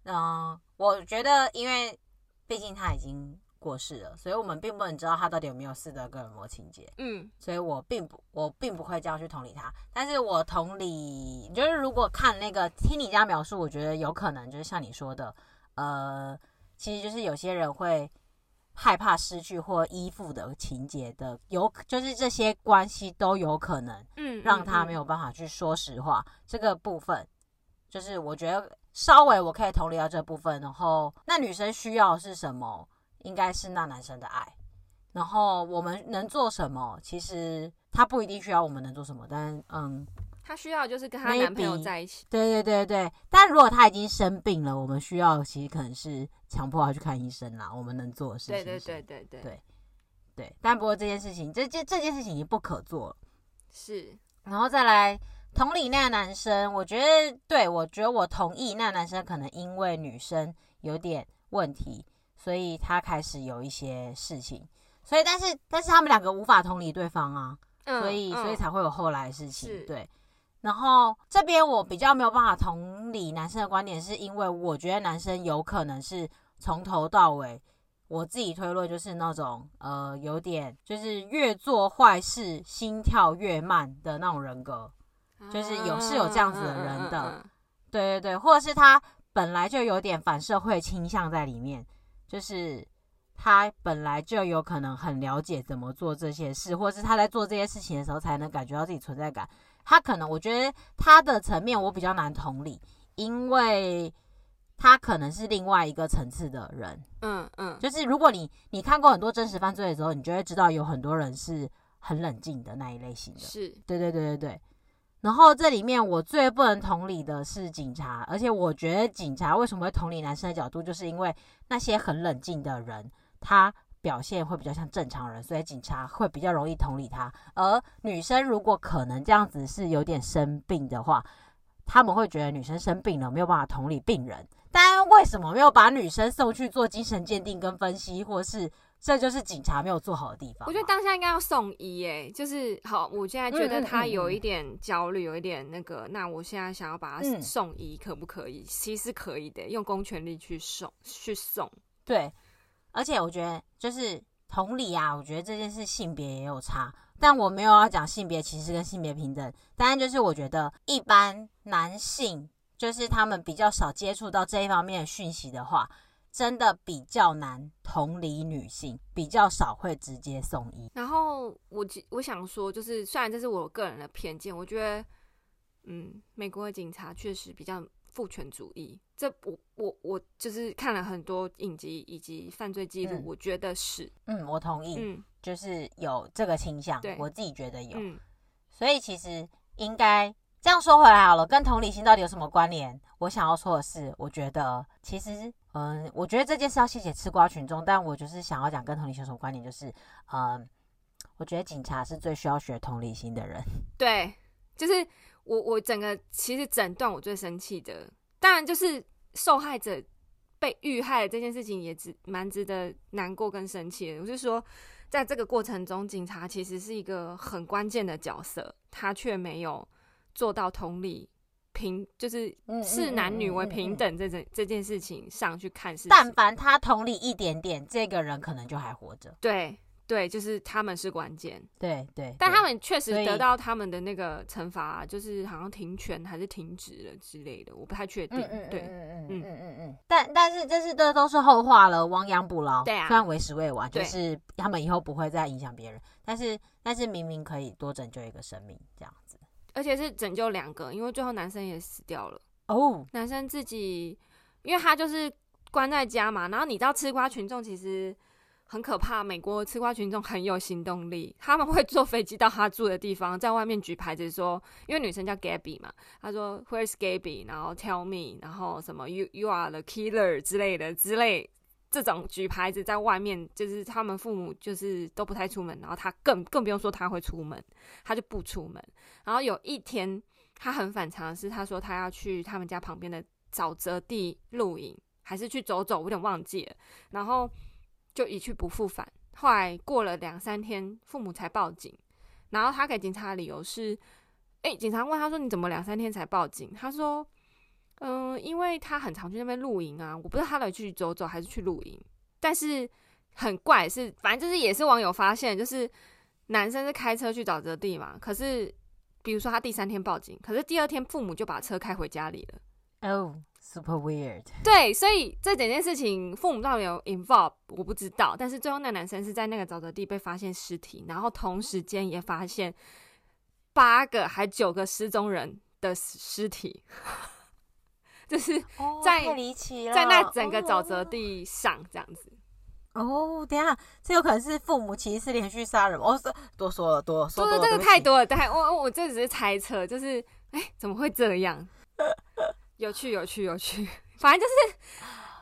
嗯、呃，我觉得，因为毕竟她已经过世了，所以我们并不能知道她到底有没有斯德哥尔摩情节。嗯，所以我并不，我并不会这样去同理她。但是我同理，就是如果看那个听你这样描述，我觉得有可能就是像你说的，呃，其实就是有些人会。害怕失去或依附的情节的，有就是这些关系都有可能，嗯，让他没有办法去说实话。嗯嗯嗯、这个部分，就是我觉得稍微我可以同理到这部分。然后，那女生需要的是什么？应该是那男生的爱。然后我们能做什么？其实他不一定需要我们能做什么，但嗯，她需要就是跟她男朋友在一起。对对对对，但如果她已经生病了，我们需要其实可能是强迫她去看医生啦。我们能做的事情。对对对对对对对。但不过这件事情，这这这件事情已经不可做了。是，然后再来同理那个男生，我觉得对，我觉得我同意那个男生可能因为女生有点问题，所以他开始有一些事情。所以，但是，但是他们两个无法同理对方啊，嗯、所以，所以才会有后来的事情。对，然后这边我比较没有办法同理男生的观点，是因为我觉得男生有可能是从头到尾，我自己推论就是那种呃，有点就是越做坏事心跳越慢的那种人格，就是有是有这样子的人的，对对对，或者是他本来就有点反社会倾向在里面，就是。他本来就有可能很了解怎么做这些事，或是他在做这些事情的时候才能感觉到自己存在感。他可能，我觉得他的层面我比较难同理，因为他可能是另外一个层次的人。嗯嗯，就是如果你你看过很多真实犯罪的时候，你就会知道有很多人是很冷静的那一类型的。是，对对对对对。然后这里面我最不能同理的是警察，而且我觉得警察为什么会同理男生的角度，就是因为那些很冷静的人。他表现会比较像正常人，所以警察会比较容易同理他。而女生如果可能这样子是有点生病的话，他们会觉得女生生病了没有办法同理病人。但为什么没有把女生送去做精神鉴定跟分析，或是这就是警察没有做好的地方？我觉得当下应该要送医，诶，就是好。我现在觉得他有一点焦虑，有一点那个，那我现在想要把他送医，可不可以？其实可以的，用公权力去送，去送，对。而且我觉得就是同理啊，我觉得这件事性别也有差，但我没有要讲性别歧视跟性别平等。当然，就是我觉得一般男性就是他们比较少接触到这一方面的讯息的话，真的比较难同理女性，比较少会直接送医。然后我我想说，就是虽然这是我个人的偏见，我觉得嗯，美国的警察确实比较。父权主义，这我我我就是看了很多影集以及犯罪记录，嗯，我觉得是，嗯，我同意，嗯，就是有这个倾向，对，我自己觉得有，嗯，所以其实应该这样说回来好了，跟同理心到底有什么关联？我想要说的是，我觉得其实，嗯，我觉得这件事要谢谢吃瓜群众，但我就是想要讲跟同理心有什么关联，就是，嗯，我觉得警察是最需要学同理心的人，对，就是。我我整个其实整段我最生气的，当然就是受害者被遇害的这件事情也值蛮值得难过跟生气的。我是说，在这个过程中，警察其实是一个很关键的角色，他却没有做到同理平，就是视男女为平等这件这件事情上去看事情。但凡他同理一点点，这个人可能就还活着。对。对，就是他们是关键。对对，但他们确实得到他们的那个惩罚，啊，就是好像停权还是停职了之类的，我不太确定。嗯对，嗯嗯嗯嗯嗯嗯。但但是这是这都是后话了，亡羊补牢。对啊，虽然为时未晚，就是他们以后不会再影响别人，但是但是明明可以多拯救一个生命这样子，而且是拯救两个，因为最后男生也死掉了。哦，男生自己，因为他就是关在家嘛，然后你知道吃瓜群众其实。很可怕，美国吃瓜群众很有行动力，他们会坐飞机到他住的地方，在外面举牌子说，因为女生叫 Gabby 嘛，他说 Where's Gabby，然后 Tell me，然后什么 You You are the killer 之类的之类，这种举牌子在外面，就是他们父母就是都不太出门，然后他更更不用说他会出门，他就不出门。然后有一天他很反常的是，他说他要去他们家旁边的沼泽地露营，还是去走走，我有点忘记了。然后。就一去不复返。后来过了两三天，父母才报警。然后他给警察的理由是：哎，警察问他说：“你怎么两三天才报警？”他说：“嗯、因为他很常去那边露营啊，我不知道他来去走走还是去露营。但是很怪是，反正就是也是网友发现，就是男生是开车去沼泽地嘛。可是比如说他第三天报警，可是第二天父母就把车开回家里了。哦。” Super weird。对，所以这整件事情父母到底有 involve 我不知道，但是最后那男生是在那个沼泽地被发现尸体，然后同时间也发现八个还九个失踪人的尸体，就是在、在那整个沼泽地上这样子。哦，等下，这有可能是父母其实是连续杀人。我、哦、说多说了，多说了，这个太多了，太我我我这只是猜测，就是哎、欸，怎么会这样？有趣，有趣，有趣。反正就是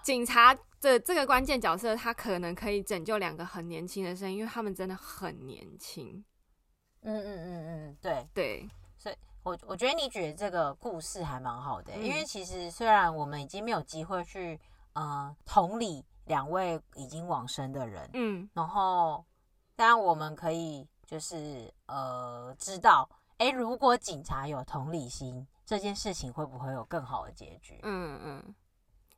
警察的这个关键角色，他可能可以拯救两个很年轻的生命，因为他们真的很年轻。嗯嗯嗯嗯，对对。所以我我觉得你举的这个故事还蛮好的、欸，嗯、因为其实虽然我们已经没有机会去呃同理两位已经往生的人，嗯，然后当然我们可以就是呃知道，哎、欸，如果警察有同理心。这件事情会不会有更好的结局？嗯嗯，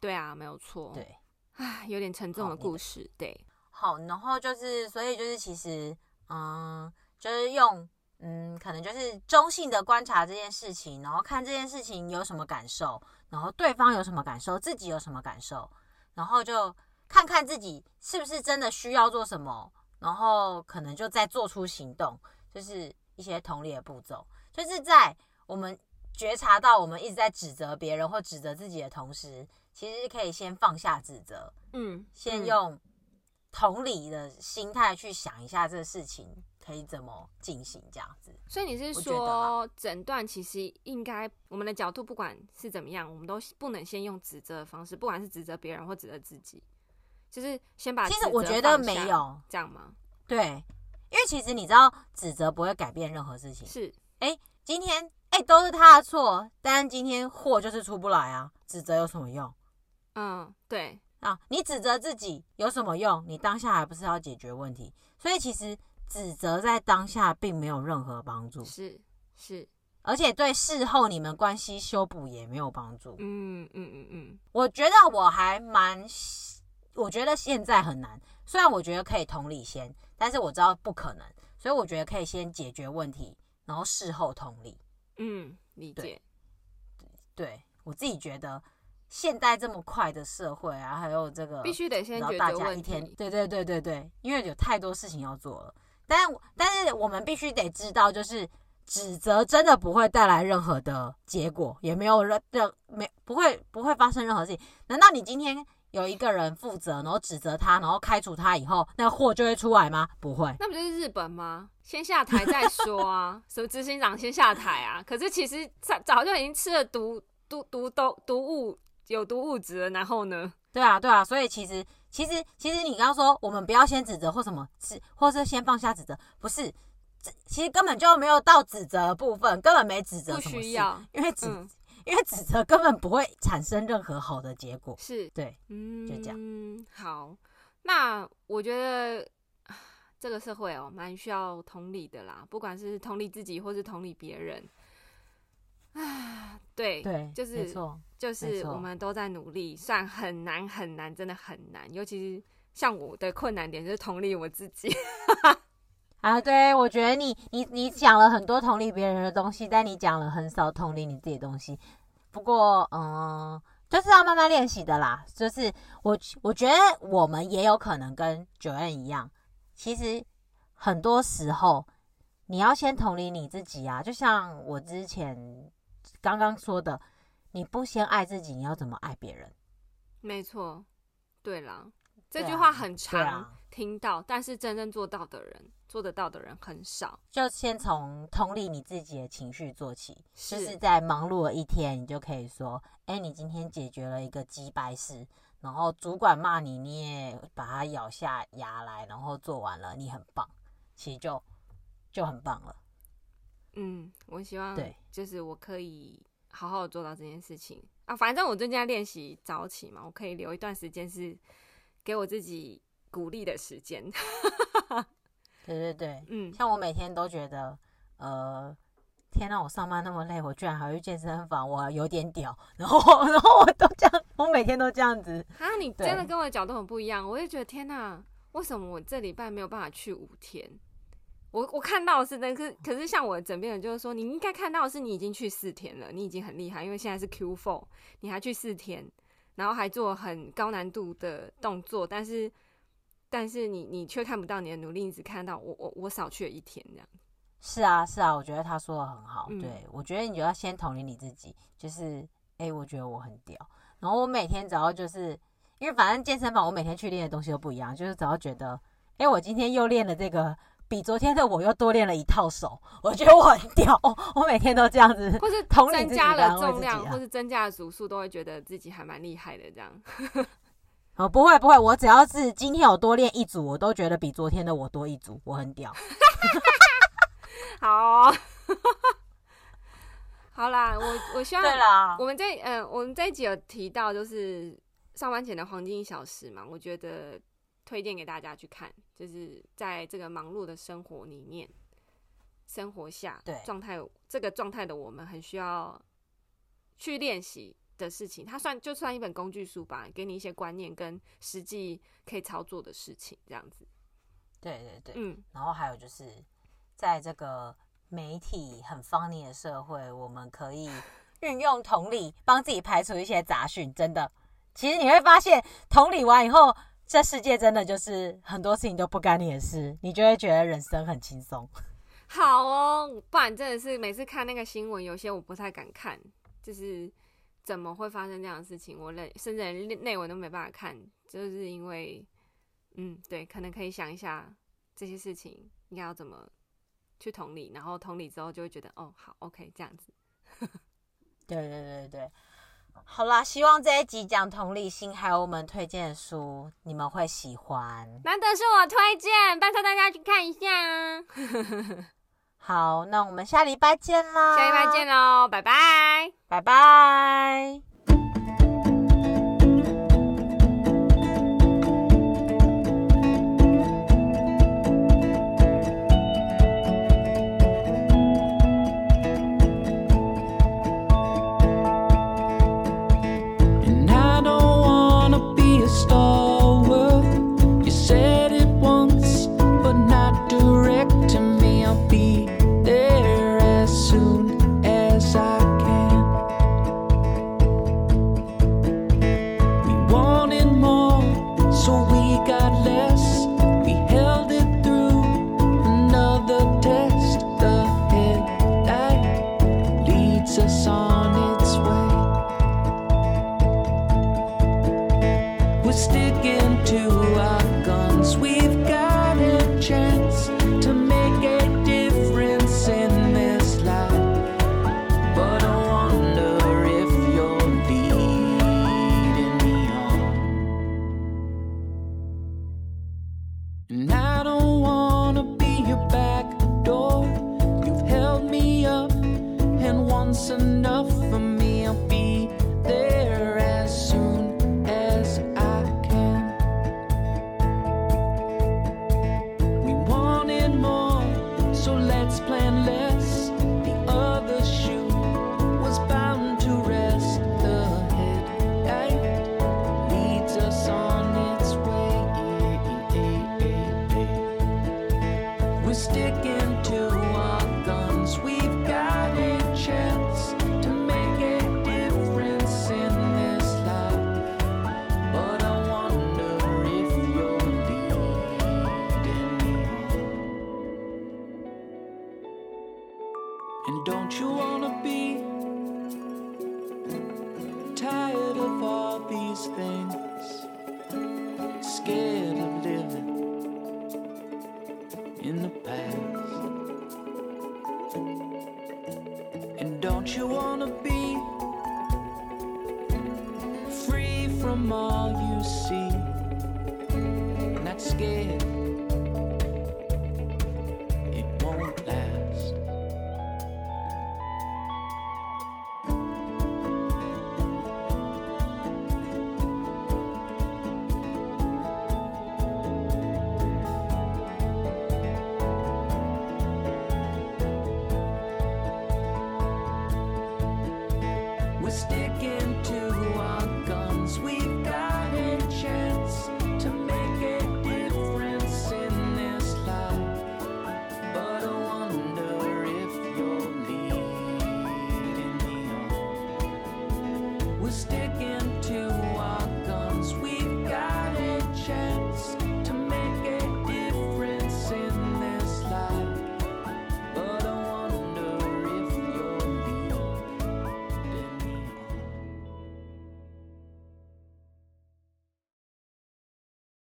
对啊，没有错。对，唉，有点沉重的故事。对，好，然后就是，所以就是，其实，嗯，就是用，嗯，可能就是中性的观察这件事情，然后看这件事情有什么感受，然后对方有什么感受，自己有什么感受，然后就看看自己是不是真的需要做什么，然后可能就再做出行动，就是一些同理的步骤，就是在我们。觉察到我们一直在指责别人或指责自己的同时，其实可以先放下指责，嗯，先用同理的心态去想一下这个事情可以怎么进行，这样子。所以你是说，诊断其实应该我们的角度不管是怎么样，我们都不能先用指责的方式，不管是指责别人或指责自己，就是先把。其实我觉得没有这样吗？对，因为其实你知道，指责不会改变任何事情。是，哎，今天。都是他的错，但今天货就是出不来啊！指责有什么用？嗯，对啊，你指责自己有什么用？你当下还不是要解决问题？所以其实指责在当下并没有任何帮助，是是，而且对事后你们关系修补也没有帮助。嗯嗯嗯嗯，我觉得我还蛮，我觉得现在很难。虽然我觉得可以同理先，但是我知道不可能，所以我觉得可以先解决问题，然后事后同理。嗯，理解。对，我自己觉得，现在这么快的社会啊，还有这个必须得先解决大家一天，对对对对对，因为有太多事情要做了。但但是我们必须得知道，就是指责真的不会带来任何的结果，也没有任任没不会不会发生任何事情。难道你今天？有一个人负责，然后指责他，然后开除他以后，那个货就会出来吗？不会。那不就是日本吗？先下台再说啊，什么执行长先下台啊？可是其实早早就已经吃了毒毒毒毒毒物有毒物质了，然后呢？对啊，对啊，所以其实其实其实你刚刚说我们不要先指责或什么，是或是先放下指责，不是，其实根本就没有到指责的部分，根本没指责什么事，不需要，因为指。嗯因为指责根本不会产生任何好的结果，是对，嗯，就这样。嗯，好，那我觉得这个社会哦，蛮需要同理的啦，不管是同理自己或是同理别人。啊，对对，就是没错，就是我们都在努力，算很难很难，真的很难，尤其是像我的困难点就是同理我自己。啊，对，我觉得你你你讲了很多同理别人的东西，但你讲了很少同理你自己的东西。不过，嗯，就是要慢慢练习的啦。就是我我觉得我们也有可能跟 Joanne 一样，其实很多时候你要先同理你自己啊。就像我之前刚刚说的，你不先爱自己，你要怎么爱别人？没错，对啦，这句话很长。听到，但是真正做到的人，做得到的人很少。就先从同理你自己的情绪做起，是就是在忙碌的一天，你就可以说：“哎、欸，你今天解决了一个鸡掰事，然后主管骂你，你也把它咬下牙来，然后做完了，你很棒。”其实就就很棒了。嗯，我希望对，就是我可以好好做到这件事情啊。反正我最近在练习早起嘛，我可以留一段时间是给我自己。鼓励的时间，对 对对，嗯，像我每天都觉得，呃，天哪，我上班那么累，我居然还去健身房，我有点屌，然后，然后我都这样，我每天都这样子。啊，你真的跟我的角度很不一样，我就觉得天哪，为什么我这礼拜没有办法去五天？我我看到的是那个，可是像我的枕边人就是说，你应该看到的是你已经去四天了，你已经很厉害，因为现在是 Q four，你还去四天，然后还做很高难度的动作，但是。但是你你却看不到你的努力，你只看到我我我少去了一天这样。是啊是啊，我觉得他说的很好。嗯、对，我觉得你就要先同理你自己，就是哎、欸，我觉得我很屌。然后我每天只要就是因为反正健身房我每天去练的东西都不一样，就是只要觉得，哎、欸，我今天又练了这个，比昨天的我又多练了一套手，我觉得我很屌，我每天都这样子，或是增加了重量，或是增加了组数，都会觉得自己还蛮厉害的这样。哦，不会不会，我只要是今天有多练一组，我都觉得比昨天的我多一组，我很屌。好，好啦，我我希望，对啦，我们这嗯、呃，我们这一集有提到就是上班前的黄金一小时嘛，我觉得推荐给大家去看，就是在这个忙碌的生活里面，生活下对状态这个状态的我们，很需要去练习。的事情，它算就算一本工具书吧，给你一些观念跟实际可以操作的事情，这样子。对对对，嗯。然后还有就是，在这个媒体很 funny 的社会，我们可以运用同理，帮自己排除一些杂讯。真的，其实你会发现，同理完以后，这世界真的就是很多事情都不干你的事，你就会觉得人生很轻松。好哦，不然真的是每次看那个新闻，有些我不太敢看，就是。怎么会发生这样的事情？我连甚至连内文都没办法看，就是因为，嗯，对，可能可以想一下这些事情应该要怎么去同理，然后同理之后就会觉得，哦，好，OK，这样子。对对对对，好啦，希望这一集讲同理心还有我们推荐的书，你们会喜欢。难得是我推荐，拜托大家去看一下啊。好，那我们下礼拜见啦！下礼拜见喽，拜拜，拜拜。